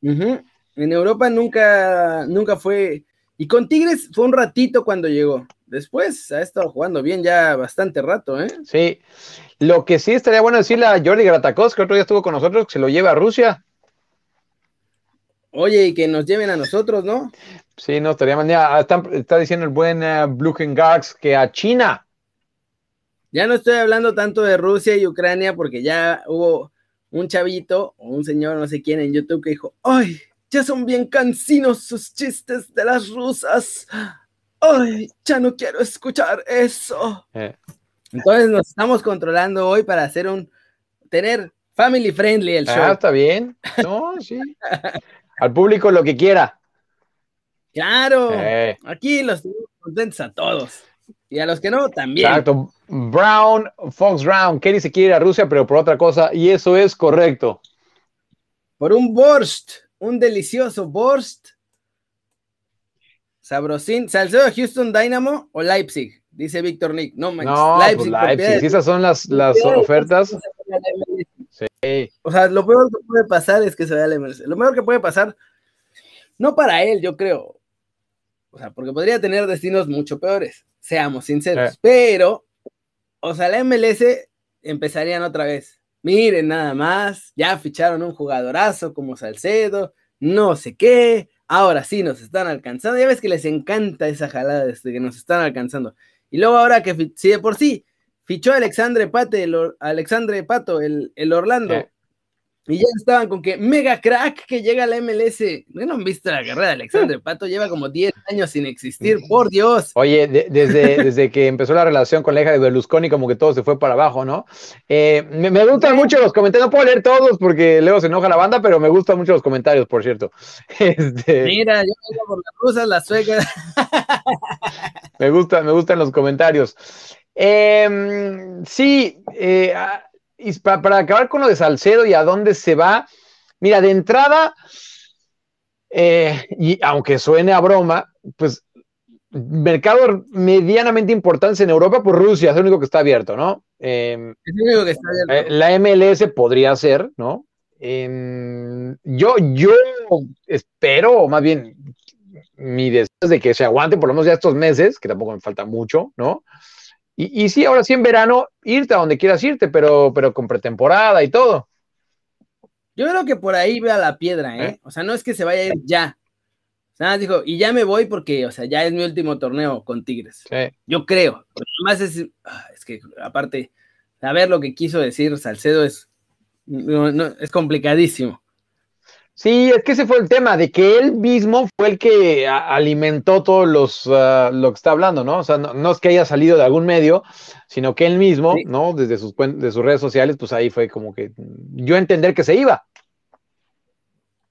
En Europa nunca, nunca fue. Y con Tigres fue un ratito cuando llegó. Después ha estado jugando bien ya bastante rato, ¿eh? Sí. Lo que sí estaría bueno decirle a Jordi Gratakos, que otro día estuvo con nosotros, que se lo lleve a Rusia. Oye, y que nos lleven a nosotros, ¿no? Sí, no, estaría mal. Está, está, diciendo el buen uh, que a China. Ya no estoy hablando tanto de Rusia y Ucrania porque ya hubo un chavito o un señor, no sé quién, en YouTube que dijo, ¡ay! Ya son bien cansinos sus chistes de las rusas. ¡Ay! Ya no quiero escuchar eso. Eh. Entonces nos estamos controlando hoy para hacer un, tener family friendly el show. Ah, está bien. No, sí. Al público lo que quiera. Claro. Eh. Aquí los tenemos contentos a todos. Y a los que no, también. Exacto. Brown, Fox Brown, Kenny se quiere ir a Rusia, pero por otra cosa, y eso es correcto. Por un Borst, un delicioso Borst. Sabrosín, Salcedo Houston Dynamo o Leipzig, dice Víctor Nick. No, no Leipzig. Pues Leipzig. esas son las, las ofertas. Sí. O sea, lo peor que puede pasar es que se vaya a la MLS. Lo mejor que puede pasar, no para él, yo creo. O sea, porque podría tener destinos mucho peores seamos sinceros. Pero, o sea, la MLS empezarían otra vez. Miren, nada más, ya ficharon un jugadorazo como Salcedo, no sé qué, ahora sí nos están alcanzando. Ya ves que les encanta esa jalada de que nos están alcanzando. Y luego ahora que, si de por sí fichó a Alexandre, Pate, el, Alexandre Pato, el Orlando, y ya estaban con que mega crack que llega a la MLS. ¿No han visto la carrera de Alexandre Pato? Lleva como 10 años sin existir, por Dios. Oye, desde, desde que empezó la relación con la hija de Berlusconi, como que todo se fue para abajo, ¿no? Eh, me, gustan mucho los comentarios, no puedo leer todos porque luego se enoja la banda, pero me gustan mucho los comentarios, por cierto. Este, Mira, yo vengo por las rusas, las suecas. me, gusta, me gustan los comentarios. Em, sí, eh, y para, acabar con lo de Salcedo y a dónde se va, mira, de entrada, eh, y aunque suene a broma, pues mercado medianamente importante en Europa, por Rusia es el único que está abierto, ¿no? Em, es el único que está abierto. Eh, la MLS podría ser, ¿no? Em, yo, yo espero, o más bien, mi deseo es de que se aguante por lo menos ya estos meses, que tampoco me falta mucho, ¿no? Y, sí, ahora sí en verano, irte a donde quieras irte, pero, pero con pretemporada y todo. Yo creo que por ahí vea la piedra, ¿eh? ¿eh? O sea, no es que se vaya a ir ya. Nada, dijo, y ya me voy porque, o sea, ya es mi último torneo con Tigres. Yo creo. Además es, ah, es que, aparte, saber lo que quiso decir Salcedo es, es complicadísimo. Sí, es que ese fue el tema, de que él mismo fue el que alimentó todos los, ah, lo que está hablando, ¿no? O sea, no, es que haya salido de algún medio, sino que él mismo, ¿no? Desde sus, de sus redes sociales, pues ahí fue como que yo entender que se iba.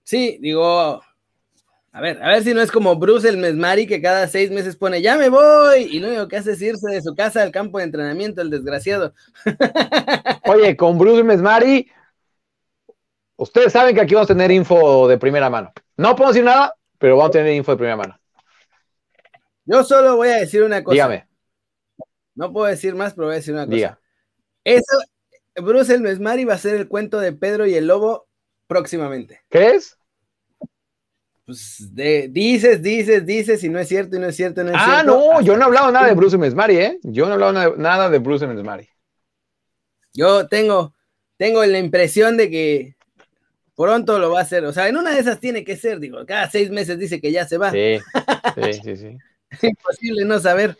Sí, digo, a ver, a ver si no es como Bruce el Mesmari que cada seis meses pone, ya me voy, y lo único que hace es irse de su casa al campo de entrenamiento, el desgraciado. Oye, con Bruce Mesmari Ustedes saben que aquí vamos a tener info de primera mano. No puedo decir nada, pero vamos a tener info de primera mano. Yo solo voy a decir una cosa. Dígame. No puedo decir más, pero voy a decir una cosa. Eso, Bruce el Mesmari va a ser el cuento de Pedro y el Lobo próximamente. ¿Crees? Pues de, dices, dices, dices, y no es cierto, y no es cierto, no es ah, cierto. no, yo no he hablado nada de Bruce Mesmari, ¿eh? Yo no he hablado nada, nada de Bruce Mesmari. Yo tengo, tengo la impresión de que pronto lo va a hacer. O sea, en una de esas tiene que ser, digo, cada seis meses dice que ya se va. Sí, sí, sí, sí. es imposible no saber.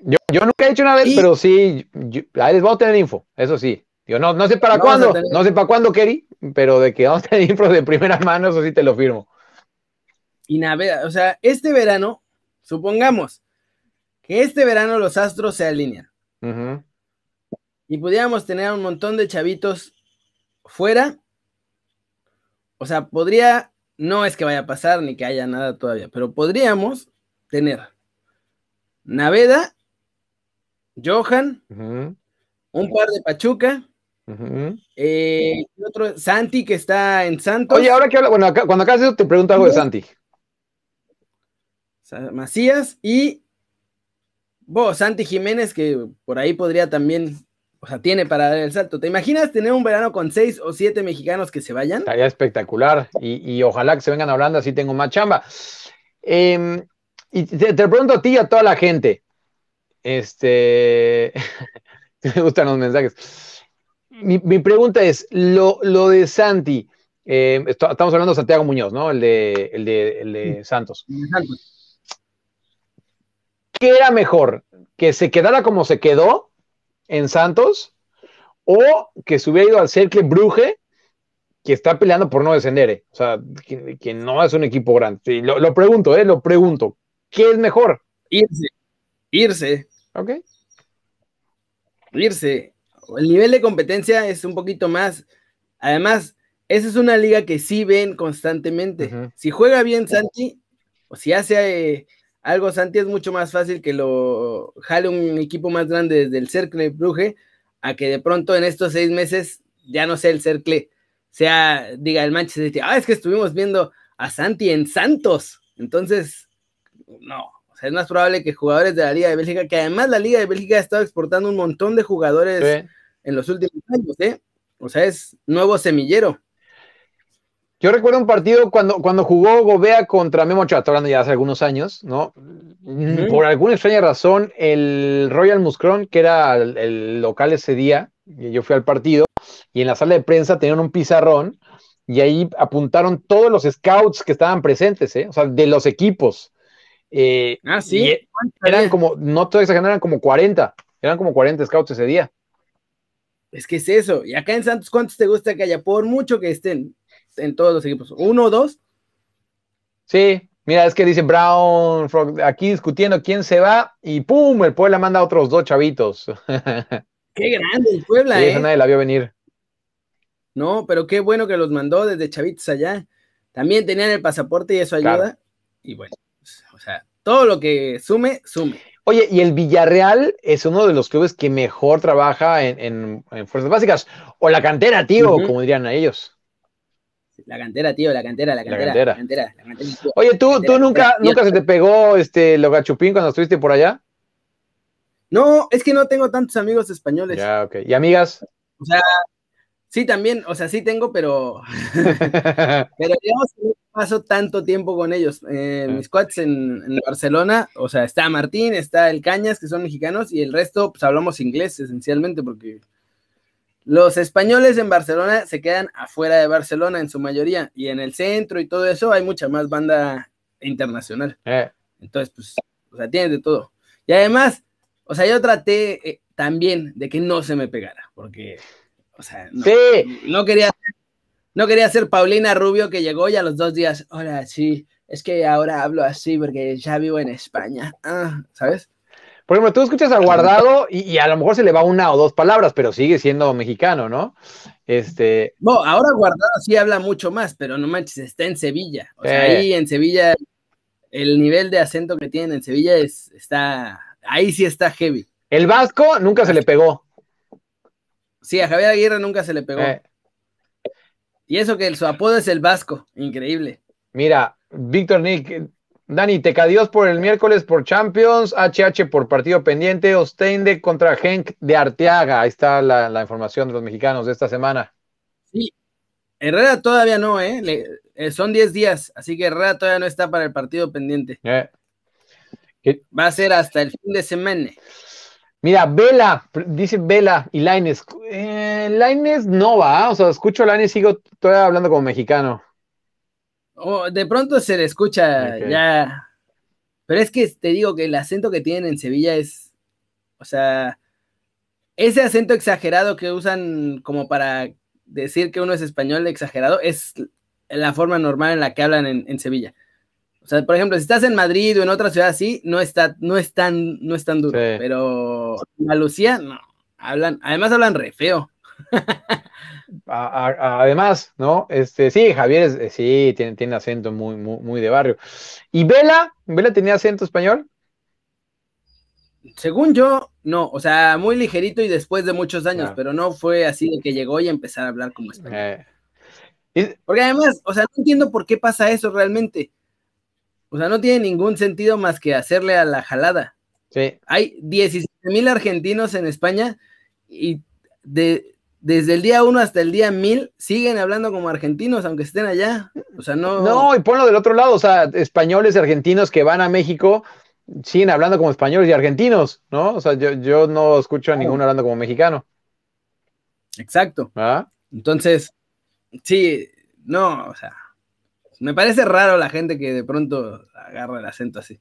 Yo, yo nunca he hecho una vez, pero sí, yo, ahí les vamos a tener info, eso sí. Yo no, no sé para cuándo, no sé para cuándo, Kerry, pero de que vamos a tener info de primera mano, eso sí te lo firmo. Y navega, o sea, este verano, supongamos que este verano los astros se alinean. Y pudiéramos tener un montón de chavitos fuera. O sea, podría, no es que vaya a pasar ni que haya nada todavía, pero podríamos tener Naveda, Johan, un par de Pachuca, eh, otro, Santi que está en Santos. Oye, ahora que habla, bueno, acá, cuando acá eso te pregunto algo de Santi. Macías y vos, Santi Jiménez, que por ahí podría también, o sea, tiene para dar el salto. ¿Te imaginas tener un verano con seis o siete mexicanos que se vayan? Estaría espectacular y, ojalá que se vengan hablando, así tengo más chamba. Em, y te, pregunto a ti y a toda la gente, este, me gustan los mensajes. Mi, pregunta es, lo, lo de Santi, eh, estamos hablando de Santiago Muñoz, ¿no? El de, el de, el de Santos. Santos. ¿qué era mejor? ¿Que se quedara como se quedó en Santos o que se hubiera ido al Cercle Bruje, que está peleando por no descender? Eh? O sea, que, no es un equipo grande. lo, pregunto, ¿eh? Lo pregunto. ¿Qué es mejor? Irse. Irse. Ok. Irse. El nivel de competencia es un poquito más. Además, esa es una liga que sí ven constantemente. Si juega bien Santi, o si hace eh, algo, Santi, es mucho más fácil que lo jale un equipo más grande desde el Cercle Bruje a que de pronto en estos seis meses ya no sea el Cercle, sea, diga el Manchester City, ah, es que estuvimos viendo a Santi en Santos. Entonces, no, o sea, es más probable que jugadores de la Liga de Bélgica, que además la Liga de Bélgica ha estado exportando un montón de jugadores en los últimos años, ¿eh? O sea, es nuevo semillero. Yo recuerdo un partido cuando, cuando jugó Gobea contra Memo Ochoa, hablando ya hace algunos años, ¿no? Por alguna extraña razón, el Royal Muscron, que era el, local ese día, yo fui al partido, y en la sala de prensa tenían un pizarrón, y ahí apuntaron todos los scouts que estaban presentes, ¿eh? O sea, de los equipos. Eh, ah, sí. Eran como, no todos eran como 40, eran como 40 scouts ese día. Es que es eso. Y acá en Santos, ¿cuántos te gusta que haya? Por mucho que estén en todos los equipos. ¿Uno o dos? Sí, mira, es que dice Brown aquí discutiendo quién se va y ¡pum! El Puebla manda a otros dos chavitos. Qué grande el Puebla, sí, ¿eh? nadie la vio venir. No, pero qué bueno que los mandó desde chavitos allá. También tenían el pasaporte y eso ayuda. Y bueno, pues, o sea, todo lo que sume, sume. Oye, y el Villarreal es uno de los clubes que mejor trabaja en, fuerzas básicas. O la cantera, tío, como dirían a ellos. La cantera, tío, la cantera, la cantera. La cantera. Oye, ¿tú, tú nunca, nunca se te pegó este lo gachupín cuando estuviste por allá? No, es que no tengo tantos amigos españoles. Ya, ok. ¿Y amigas? O sea, sí también, o sea, sí tengo, pero. pero digamos que no paso tanto tiempo con ellos. Eh, mis cuates en, en, Barcelona, o sea, está Martín, está el Cañas, que son mexicanos, y el resto, pues hablamos inglés esencialmente, porque los españoles en Barcelona se quedan afuera de Barcelona en su mayoría y en el centro y todo eso hay mucha más banda internacional. Eh. Entonces, pues, o sea, tienes de todo. Y además, o sea, yo traté eh, también de que no se me pegara, porque, o sea, no, quería, no quería ser Paulina Rubio que llegó y a los dos días, hola, sí, es que ahora hablo así porque ya vivo en España, ah, ¿sabes? Por ejemplo, tú escuchas a Guardado y, a lo mejor se le va una o dos palabras, pero sigue siendo mexicano, ¿no? Este. No, ahora Guardado sí habla mucho más, pero no manches, está en Sevilla. O sea, ahí en Sevilla, el nivel de acento que tienen en Sevilla es, está, ahí sí está heavy. El Vasco nunca se le pegó. Sí, a Javier Aguirre nunca se le pegó. Eh. Y eso que su apodo es el Vasco, increíble. Mira, Víctor Nick, Dani, Tecadios por el miércoles por Champions, HH por partido pendiente, Ostende contra Genk de Arteaga. Ahí está la, información de los mexicanos de esta semana. Sí, Herrera todavía no, ¿eh? eh son 10 días, así que Herrera todavía no está para el partido pendiente. Eh. Va a ser hasta el fin de semana. Mira, Vela, dice Vela y Laines. Eh, Laines no va, o sea, escucho a Laines, sigo todavía hablando como mexicano. Oh, de pronto se le escucha ya. Pero es que te digo que el acento que tienen en Sevilla es. O sea. Ese acento exagerado que usan como para decir que uno es español exagerado es la forma normal en la que hablan en, Sevilla. O sea, por ejemplo, si estás en Madrid o en otra ciudad así, no está, no es tan, no es tan duro. Pero en Lucía, no. Hablan, además hablan re feo. además, ¿no? Este, sí, Javier es, eh, sí, tiene, tiene acento muy, muy, muy de barrio. ¿Y Vela? ¿Vela tenía acento español? Según yo, no, o sea, muy ligerito y después de muchos años, pero no fue así de que llegó y empezar a hablar como español. Eh. Porque además, o sea, no entiendo por qué pasa eso realmente. O sea, no tiene ningún sentido más que hacerle a la jalada. Sí. Hay 17 mil argentinos en España y de, desde el día 1 hasta el día 1000 siguen hablando como argentinos, aunque estén allá. O sea, no. No, y ponlo del otro lado, o sea, españoles y argentinos que van a México siguen hablando como españoles y argentinos, ¿no? O sea, yo, no escucho a ninguno hablando como mexicano. Exacto. ¿Ah? Entonces, sí, no, o sea, me parece raro la gente que de pronto agarra el acento así.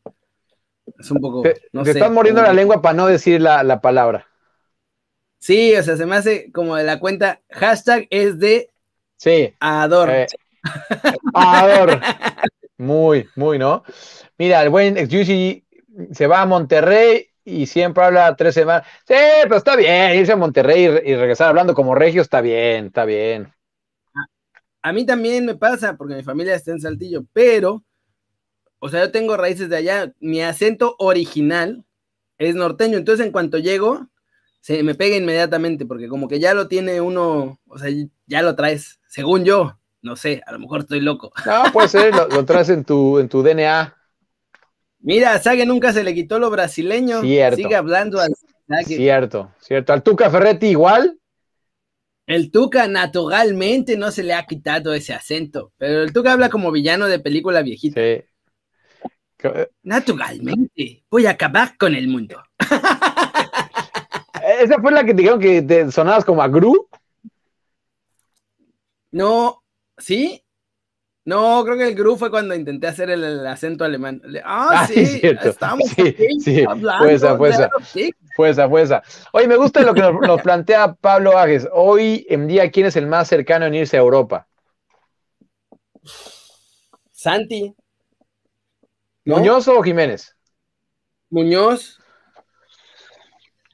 Es un poco. Te, no te estás muriendo la lengua para no decir la, la palabra. Sí, o sea, se me hace como de la cuenta, hashtag es de sí. Ador. Eh, Ador. Muy, muy, ¿no? Mira, el buen Juicy se va a Monterrey y siempre habla tres semanas. Sí, pero está bien, irse a Monterrey y, regresar hablando como regio está bien, está bien. A, mí también me pasa, porque mi familia está en Saltillo, pero, o sea, yo tengo raíces de allá, mi acento original es norteño, entonces en cuanto llego, se me pega inmediatamente, porque como que ya lo tiene uno, o sea, ya lo traes, según yo, no sé, a lo mejor estoy loco. No, puede ser, lo, traes en tu, en tu DNA. Mira, a Sague nunca se le quitó lo brasileño. Cierto. Sigue hablando al Cierto, cierto. ¿Al Tuca Ferretti igual? El Tuca naturalmente no se le ha quitado ese acento, pero el Tuca habla como villano de película viejita. Sí. Naturalmente, voy a acabar con el mundo. ¿Esa fue la que te dijeron que te sonabas como a Gru? No, ¿sí? No, creo que el Gru fue cuando intenté hacer el, acento alemán. Ah, ah sí, estamos sí, sí. hablando. Fue esa, fue esa. Fue esa, fue esa. Oye, me gusta lo que nos, plantea Pablo Ages. Hoy en día, ¿quién es el más cercano en irse a Europa? Santi. ¿Muñoz o Jiménez? Muñoz.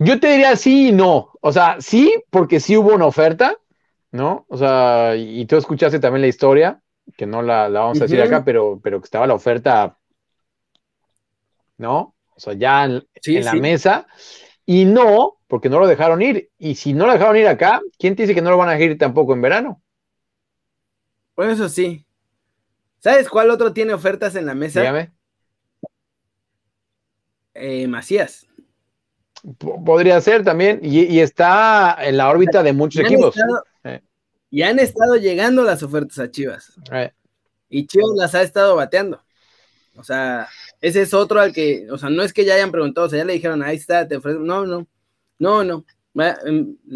Yo te diría sí y no. O sea, sí, porque sí hubo una oferta, ¿no? O sea, y tú escuchaste también la historia, que no la, vamos a decir acá, pero, pero que estaba la oferta, ¿no? O sea, ya en, la mesa. Y no, porque no lo dejaron ir. Y si no lo dejaron ir acá, ¿quién te dice que no lo van a dejar ir tampoco en verano? Pues eso sí. ¿Sabes cuál otro tiene ofertas en la mesa? Dígame. Eh, Macías. Podría ser también, y, está en la órbita de muchos equipos. Y han estado llegando las ofertas a Chivas. Y Chivas las ha estado bateando. O sea, ese es otro al que, o sea, no es que ya hayan preguntado, o sea, ya le dijeron, ahí está, te ofrezco. No, no, no, no.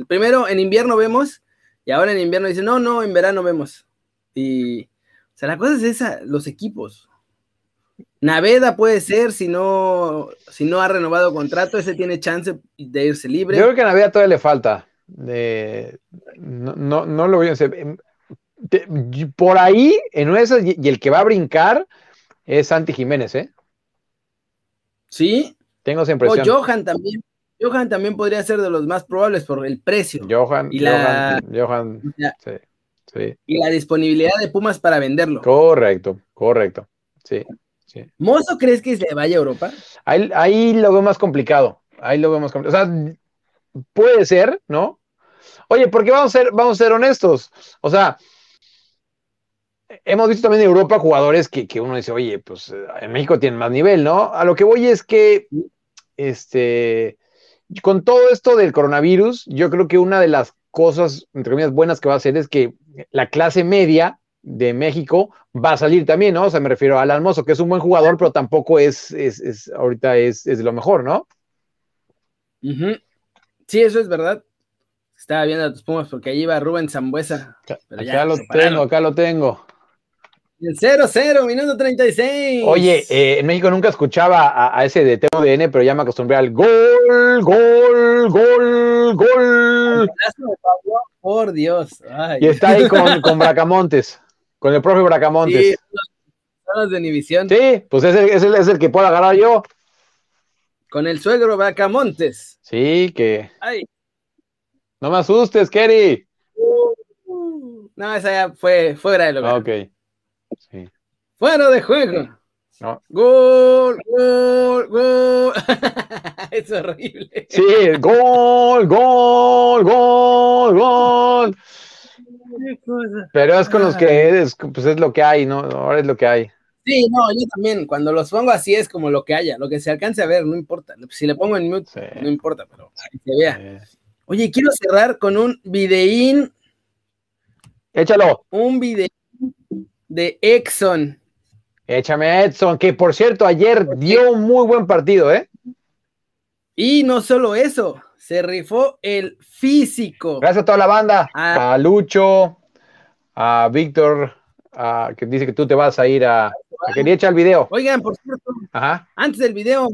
Primero en invierno vemos, y ahora en invierno dicen, no, no, en verano vemos. Y, o sea, la cosa es esa, los equipos. Naveda puede ser, si no, si no ha renovado contrato, ese tiene chance de irse libre. Yo creo que a Naveda todavía le falta. no, no, lo voy a hacer. Por ahí, en esas, y el que va a brincar es Santi Jiménez, ¿eh? Sí. Tengo esa impresión. O Johan también. Johan también podría ser de los más probables por el precio. Johan, y la, Johan, sí, Y la disponibilidad de Pumas para venderlo. Correcto, correcto. Sí. ¿Mozo crees que se vaya a Europa? Ahí, lo veo más complicado. Ahí lo veo más complicado. O sea, puede ser, ¿no? Oye, porque vamos a ser, vamos a ser honestos. O sea, hemos visto también en Europa jugadores que, que, uno dice, oye, pues en México tienen más nivel, ¿no? A lo que voy es que, este, con todo esto del coronavirus, yo creo que una de las cosas, entre comillas, buenas que va a hacer es que la clase media de México va a salir también, ¿no? O sea, me refiero al Almozo, que es un buen jugador, pero tampoco es, es, es ahorita es, es, lo mejor, ¿no? Sí, eso es verdad. Estaba viendo a tus Pumas porque ahí iba Rubén Zambuesa. Acá lo tengo, acá lo tengo. El 0-0, minuto 36. Oye, eh, en México nunca escuchaba a, ese de TUDN, pero ya me acostumbré al gol, gol, gol, gol. Por Dios. Y está ahí con, con, Bracamontes, con el profe Bracamontes. Sí, son los de Univisión. Sí, pues es el, es, el, es el que puedo agarrar yo. Con el suegro Bracamontes. Sí, que. Ay. No me asustes, Kerry. no, esa ya fue fuera de lugar. Ok. Sí. Fuera de juego. No. Gol, gol, gol. es horrible. Sí, gol, gol, gol, gol. Pero es con los que es, pues es lo que hay, ¿no? Ahora es lo que hay. Sí, no, yo también. Cuando los pongo así es como lo que haya, lo que se alcance a ver, no importa. Si le pongo en mute, no importa, pero que se vea. Oye, quiero cerrar con un videín. Échalo. Un videín de Exxon. Échame Edson, que por cierto ayer dio un muy buen partido, ¿eh? Y no solo eso, se rifó el físico. Gracias a toda la banda, a, Lucho, a Víctor, que dice que tú te vas a ir a, a quería echar el video. Oigan, por cierto, antes del video,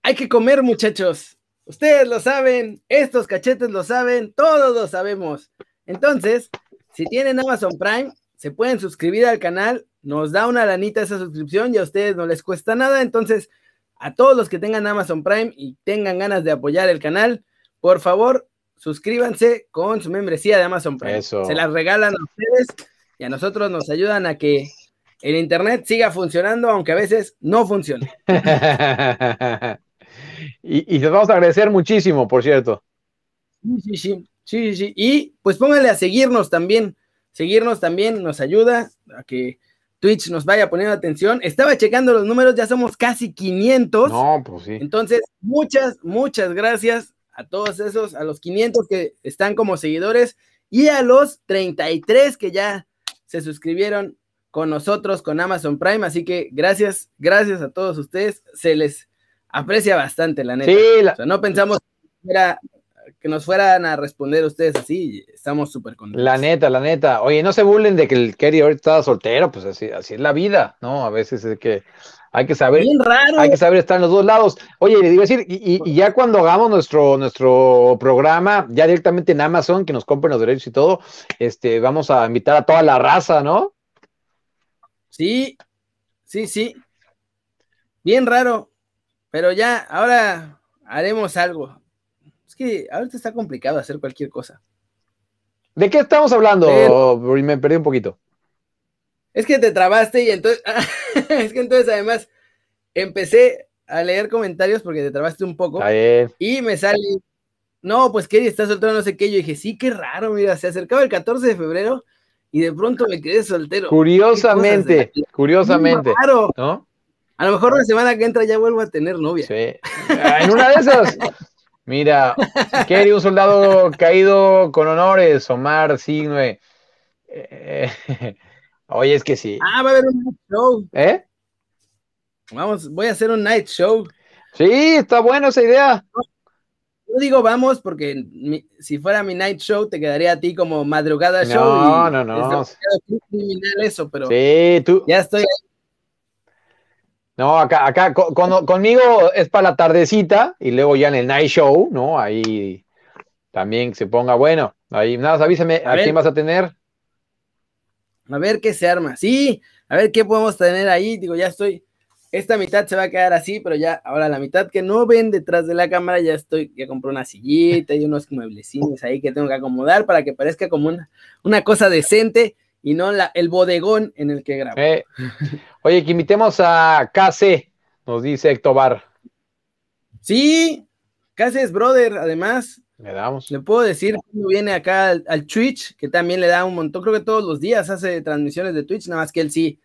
hay que comer, muchachos. Ustedes lo saben, estos cachetes lo saben, todos lo sabemos. Entonces, si tienen Amazon Prime, se pueden suscribir al canal, nos da una lanita esa suscripción y a ustedes no les cuesta nada. Entonces, a todos los que tengan Amazon Prime y tengan ganas de apoyar el canal, por favor, suscríbanse con su membresía de Amazon Prime. Se las regalan a ustedes y a nosotros nos ayudan a que el Internet siga funcionando, aunque a veces no funcione. y, y les vamos a agradecer muchísimo, por cierto. Sí, sí, sí, sí, sí. Y pues pónganle a seguirnos también Seguirnos también nos ayuda a que Twitch nos vaya poniendo atención. Estaba checando los números, ya somos casi 500. No, pues sí. Entonces, muchas, muchas gracias a todos esos, a los 500 que están como seguidores y a los 33 que ya se suscribieron con nosotros con Amazon Prime. Así que gracias, gracias a todos ustedes. Se les aprecia bastante, la neta. Sí, no pensamos que era que nos fueran a responder ustedes así, estamos súper contentos. La neta, la neta. Oye, no se burlen de que el Kerry ahorita estaba soltero, pues así, así es la vida, ¿no? A veces es que hay que saber. Bien raro. Hay que saber estar en los dos lados. Oye, le digo decir, y, ya cuando hagamos nuestro, nuestro programa, ya directamente en Amazon, que nos compren los derechos y todo, este, vamos a invitar a toda la raza, ¿no? Sí, sí, sí. Bien raro. Pero ya, ahora haremos algo es que ahorita está complicado hacer cualquier cosa. ¿De qué estamos hablando? Me perdí un poquito. Es que te trabaste y entonces, es que entonces además empecé a leer comentarios porque te trabaste un poco y me sale, no, pues Kerry está soltero, no sé qué. Yo dije, sí, qué raro, mira, se acercaba el 14 de febrero y de pronto me quedé soltero. Curiosamente, curiosamente. ¿no? A lo mejor la semana que entra ya vuelvo a tener novia. Sí. En una de esas. Mira, Kerry, un soldado caído con honores, Omar Signe. Eh, oye, es que sí. Ah, va a haber un night show. ¿Eh? Vamos, voy a hacer un night show. Sí, está buena esa idea. Yo digo vamos porque si fuera mi night show te quedaría a ti como madrugada show. No, no, no. Criminal eso, pero sí, tú. ya estoy no, acá, acá conmigo es para la tardecita y luego ya en el night show, ¿no? Ahí también se ponga bueno. Ahí, nada, avísame a, quién vas a tener. A ver qué se arma. Sí, a ver qué podemos tener ahí. Digo, ya estoy. Esta mitad se va a quedar así, pero ya ahora la mitad que no ven detrás de la cámara, ya estoy, ya compré una sillita y unos mueblecines ahí que tengo que acomodar para que parezca como una, una cosa decente y no la, el bodegón en el que grabo. Eh, oye, que invitemos a KC, nos dice Héctor Bar. Sí, KC es brother, además. Le damos. Le puedo decir viene acá al, al, Twitch, que también le da un montón, creo que todos los días hace transmisiones de Twitch, nada más que él sí,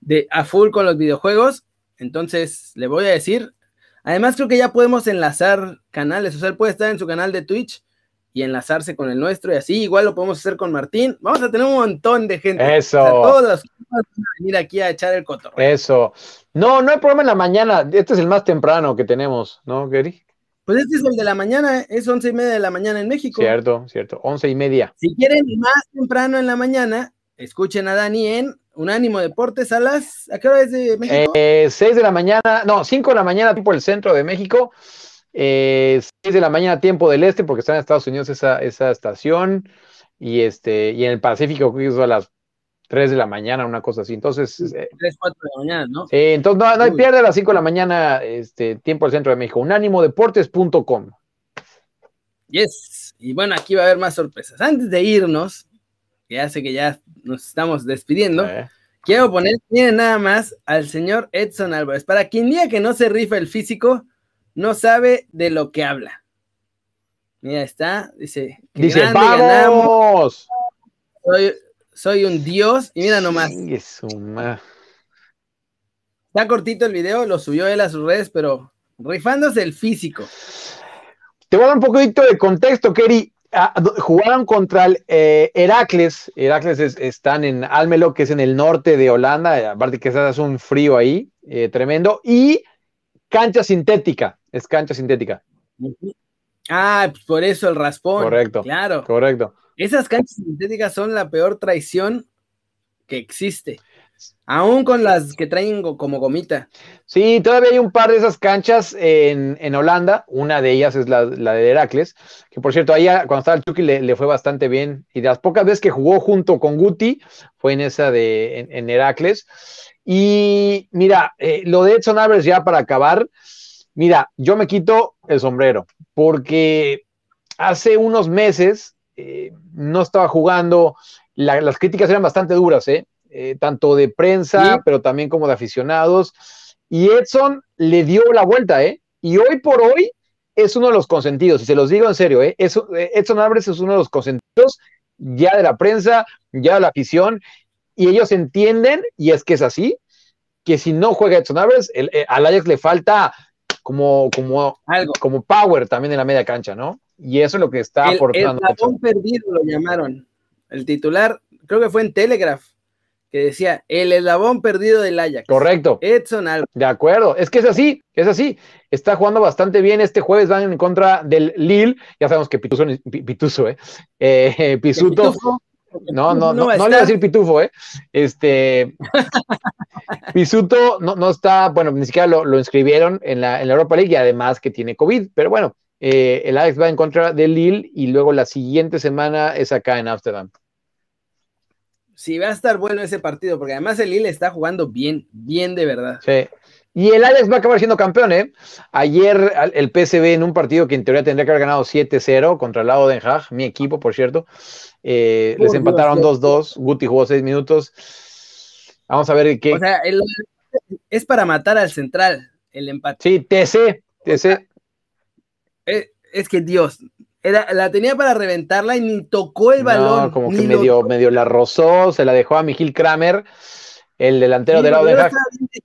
de a full con los videojuegos. Entonces, le voy a decir. Además, creo que ya podemos enlazar canales, o sea, él puede estar en su canal de Twitch y enlazarse con el nuestro y así, igual lo podemos hacer con Martín. Vamos a tener un montón de gente. Eso. O sea, todos los van a venir aquí a echar el cotorreo. Eso. No, no hay problema en la mañana. Este es el más temprano que tenemos, ¿no, Gary? Pues este es el de la mañana, es once y media de la mañana en México. Cierto, cierto, once y media. Si quieren más temprano en la mañana, escuchen a Dani en Unánimo Deportes a las, ¿a qué hora es de México? Eh, seis de la mañana, no, cinco de la mañana, tiempo del centro de México. Eh, 6 de la mañana, tiempo del este, porque está en Estados Unidos esa, esa estación. Y este, y en el Pacífico, que es a las 3 de la mañana, una cosa así. Entonces. 3, 4 de la mañana, ¿no? Sí, entonces no, no pierde a las 5 de la mañana, este, tiempo del centro de México. Unánimodeportes.com. Yes. Y bueno, aquí va a haber más sorpresas. Antes de irnos, que ya sé que ya nos estamos despidiendo. Eh. Quiero poner, miren nada más, al señor Edson Álvarez. Para quien diga que no se rifa el físico, no sabe de lo que habla. Mira, está, dice, Dice, ¡vamos! soy, soy un dios, y mira nomás, está cortito el video, lo subió él a sus redes, pero rifándose el físico. Te voy a dar un poquito de contexto, Kerry. Ah, jugaron contra el eh, Heracles. Heracles es- están en Almelo, que es en el norte de Holanda. Aparte que hace un frío ahí, eh, tremendo. Y cancha sintética. Es cancha sintética. Ah, pues por eso el raspón. Correcto. Claro. Correcto. Esas canchas sintéticas son la peor traición que existe. Aún con las que traen como gomita. Sí, todavía hay un par de esas canchas en, en Holanda. Una de ellas es la, la de Heracles, que por cierto, ahí cuando estaba el Chucky le, le fue bastante bien. Y de las pocas veces que jugó junto con Guti fue en esa de en, en Heracles. Y mira, eh, lo de Edson Álvarez ya para acabar, mira, yo me quito el sombrero, porque hace unos meses eh, no estaba jugando, la- las críticas eran bastante duras, ¿eh? Eh, tanto de prensa, Sí. pero también como de aficionados. Y Edson le dio la vuelta, ¿eh? Y hoy por hoy es uno de los consentidos, y se los digo en serio, ¿eh? Es- eh, Edson Álvarez es uno de los consentidos ya de la prensa, ya de la afición, y ellos entienden, y es que es así, que si no juega Edson Álvarez, el- al Ajax le falta como, como, Algo. como power también en la media cancha, ¿no? Y eso es lo que está El aportando. eslabón perdido lo llamaron. El titular, creo que fue en Telegraph, que decía el eslabón perdido del Ajax. Correcto. Edson Álvarez. De acuerdo, es que es así, es así. Está jugando bastante bien. Este jueves van en contra del Lille. Ya sabemos que Pituso, Pi- Pituso, ¿eh? Eh, Pisuto. Pitufo, No, no, no, le voy a decir Pitufo, ¿eh? Este. Pisuto no, no está, bueno, ni siquiera lo, lo inscribieron en la, en la Europa League y además que tiene COVID. Pero bueno, eh, el Ajax va en contra del Lille y luego la siguiente semana es acá en Ámsterdam. Sí, va a estar bueno ese partido, porque además el Lille está jugando bien, bien de verdad. Sí. Y el Ajax va a acabar siendo campeón, ¿eh? Ayer el PSV en un partido que en teoría tendría que haber ganado 7-0 contra el lado de Den Haag, mi equipo, por cierto. Eh, les empataron Dios. 2-2. Guti jugó 6 minutos. Vamos a ver qué. O sea, el- es para matar al central el empate. sí, TC. TC. Eh, es que Dios, era, la tenía para reventarla y ni tocó el No, balón. como que lo medio, medio la rozó, se la dejó a Mijil Kramer, el delantero Sí, del lado de tirado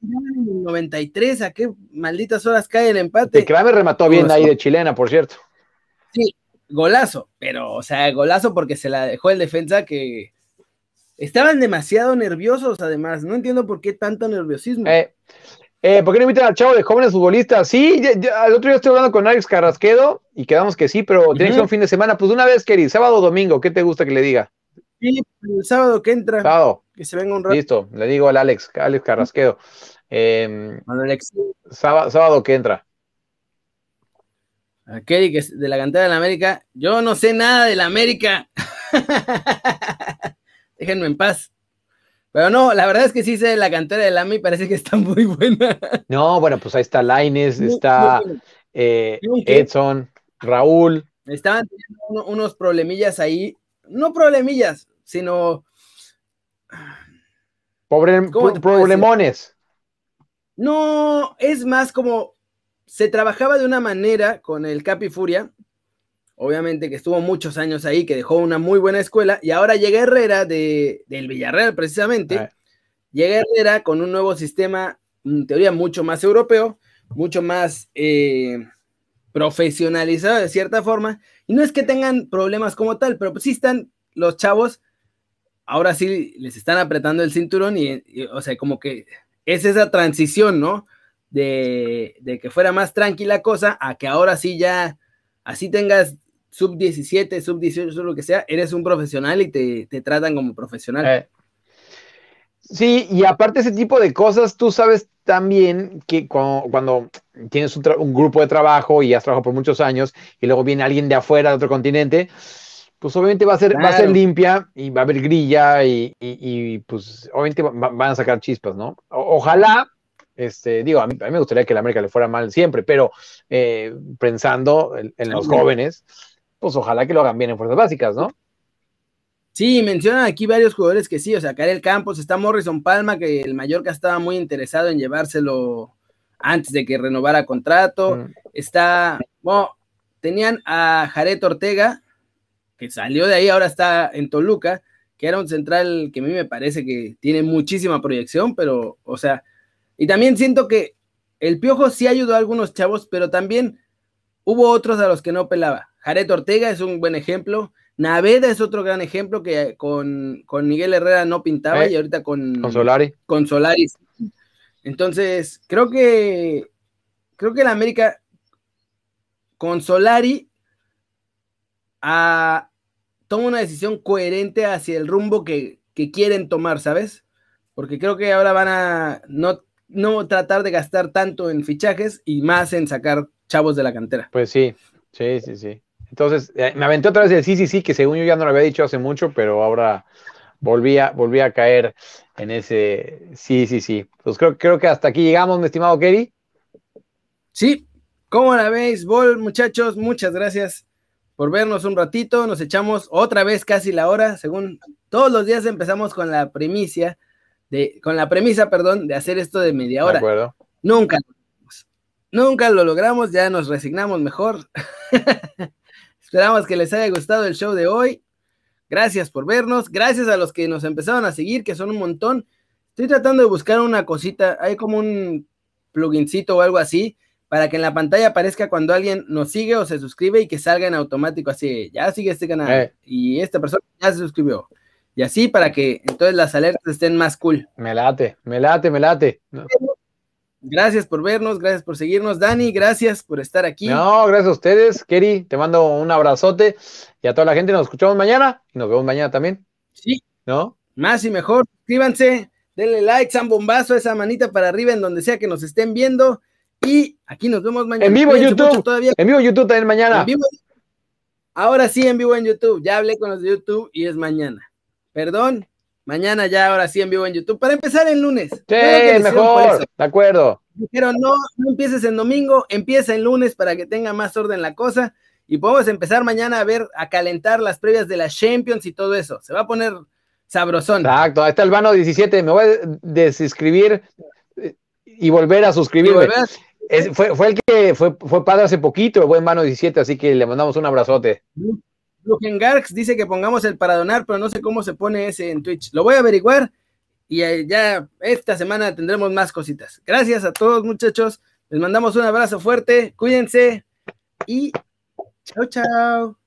en el 93, ¿a qué malditas horas cae el De empate? Kramer remató bien ahí de chilena, por cierto. Golazo, pero, o sea, golazo porque se la dejó el defensa que estaban demasiado nerviosos, además. No entiendo por qué tanto nerviosismo. Eh, eh, ¿Por qué no invitan al chavo de jóvenes futbolistas? Sí, ya- ya, el otro día estoy hablando con Alex Carrasquedo y quedamos que sí, pero tiene que ser un fin de semana. Pues una vez, querido, sábado o domingo, ¿qué te gusta que le diga? Sí, el sábado que entra, Sábado, que se venga un rato. listo, le digo al Alex, Alex Carrasquedo. Eh, Alex- sábado, sábado que entra. A Kerry, que es de la cantera de la América. Yo no sé nada de la América. Déjenme en paz. Pero no, la verdad es que sí sé de la cantera del AMI, parece que está muy buena. No, bueno, pues ahí está Laines, está eh. Edson, Raúl. Estaban teniendo uno- unos problemillas ahí, no problemillas, sino Pobre, ¿Cómo te puedo problemones. no, es más como se trabajaba de una manera con el Capi Furia, obviamente que estuvo muchos años ahí, que dejó una muy buena escuela, y ahora llega Herrera de, del Villarreal precisamente, llega Herrera con un nuevo sistema, en teoría mucho más europeo, mucho más eh, profesionalizado de cierta forma, y no es que tengan problemas como tal, pero pues sí están los chavos, ahora sí les están apretando el cinturón y, y, o sea, como que es esa transición, ¿no? De, de que fuera más tranquila cosa a que ahora sí ya, así tengas sub 17, sub 18, lo que sea, eres un profesional y te, te tratan como profesional. Eh, Sí, y aparte ese tipo de cosas, tú sabes también que cuando, cuando tienes un, un, grupo de trabajo y has trabajado por muchos años y luego viene alguien de afuera, de otro continente, pues obviamente va a ser, claro. va a ser limpia y va a haber grilla y, y, y pues obviamente va, van a sacar chispas, ¿no? O, ojalá, este, digo, a mí, a mí, me gustaría que la América le fuera mal siempre, pero eh, pensando en, en los jóvenes, pues ojalá que lo hagan bien en fuerzas básicas, ¿no? Sí, mencionan aquí varios jugadores que sí, o sea, Karel Campos, está Morrison Palma, que el Mallorca estaba muy interesado en llevárselo antes de que renovara contrato. Mm. Está, bueno, tenían a Jared Ortega, que salió de ahí, ahora está en Toluca, que era un central que a mí me parece que tiene muchísima proyección, pero, o sea, y también siento que el Piojo sí ayudó a algunos chavos, pero también hubo otros a los que no pelaba. Jared Ortega es un buen ejemplo. Naveda es otro gran ejemplo que con, con Miguel Herrera no pintaba eh, y ahorita con, con Solari. Con Solari. Entonces, creo que creo que la América con Solari a, toma una decisión coherente hacia el rumbo que, que, quieren tomar, ¿sabes? Porque creo que ahora van a no, no tratar de gastar tanto en fichajes y más en sacar chavos de la cantera. Pues sí, sí, sí, sí. Entonces, eh, me aventé otra vez el sí, sí, sí, que según yo ya no lo había dicho hace mucho, pero ahora volví a, volví a caer en ese sí, sí, sí. Pues creo, creo que hasta aquí llegamos, mi estimado Kerry. Sí, ¿cómo la veis, Bol, muchachos? Muchas gracias por vernos un ratito. Nos echamos otra vez casi la hora, según todos los días empezamos con la primicia, de, con la premisa, perdón, de hacer esto de media hora. De acuerdo. Nunca, nunca lo logramos, ya nos resignamos mejor. Esperamos que les haya gustado el show de hoy. Gracias por vernos. Gracias a los que nos empezaron a seguir, que son un montón. Estoy tratando de buscar una cosita. Hay como un plugincito o algo así para que en la pantalla aparezca cuando alguien nos sigue o se suscribe y que salga en automático así. Ya sigue este canal eh. y esta persona ya se suscribió. Y así para que entonces las alertas estén más cool. Me late, me late, me late. Gracias por vernos, gracias por seguirnos. Dani, gracias por estar aquí. No, gracias a ustedes. Kerry, te mando un abrazote. Y a toda la gente nos escuchamos mañana y nos vemos mañana también. Sí. ¿No? Más y mejor. Suscríbanse, denle like, san bombazo, esa manita para arriba en donde sea que nos estén viendo. Y aquí nos vemos mañana. En vivo en YouTube. Todavía. En vivo en YouTube también mañana. Vivo... Ahora sí, en vivo en YouTube. Ya hablé con los de YouTube y es mañana. Perdón, Mañana ya, ahora sí, en vivo en YouTube. Para empezar el lunes. Sí, mejor. De acuerdo. Dijeron, no, no empieces en domingo, empieza el lunes para que tenga más orden la cosa. Y podemos empezar mañana a ver, a calentar las previas de las Champions y todo eso. Se va a poner sabrosón. Exacto, ahí está el vano 17. Me voy a desuscribir y volver a suscribirme. Volver a... Es, fue, fue, el que fue, fue padre hace poquito, el buen vano 17, así que le mandamos un abrazote. Garx dice que pongamos el para donar, pero no sé cómo se pone ese en Twitch. Lo voy a averiguar y ya esta semana tendremos más cositas. Gracias a todos, muchachos. Les mandamos un abrazo fuerte. Cuídense y chao, chao.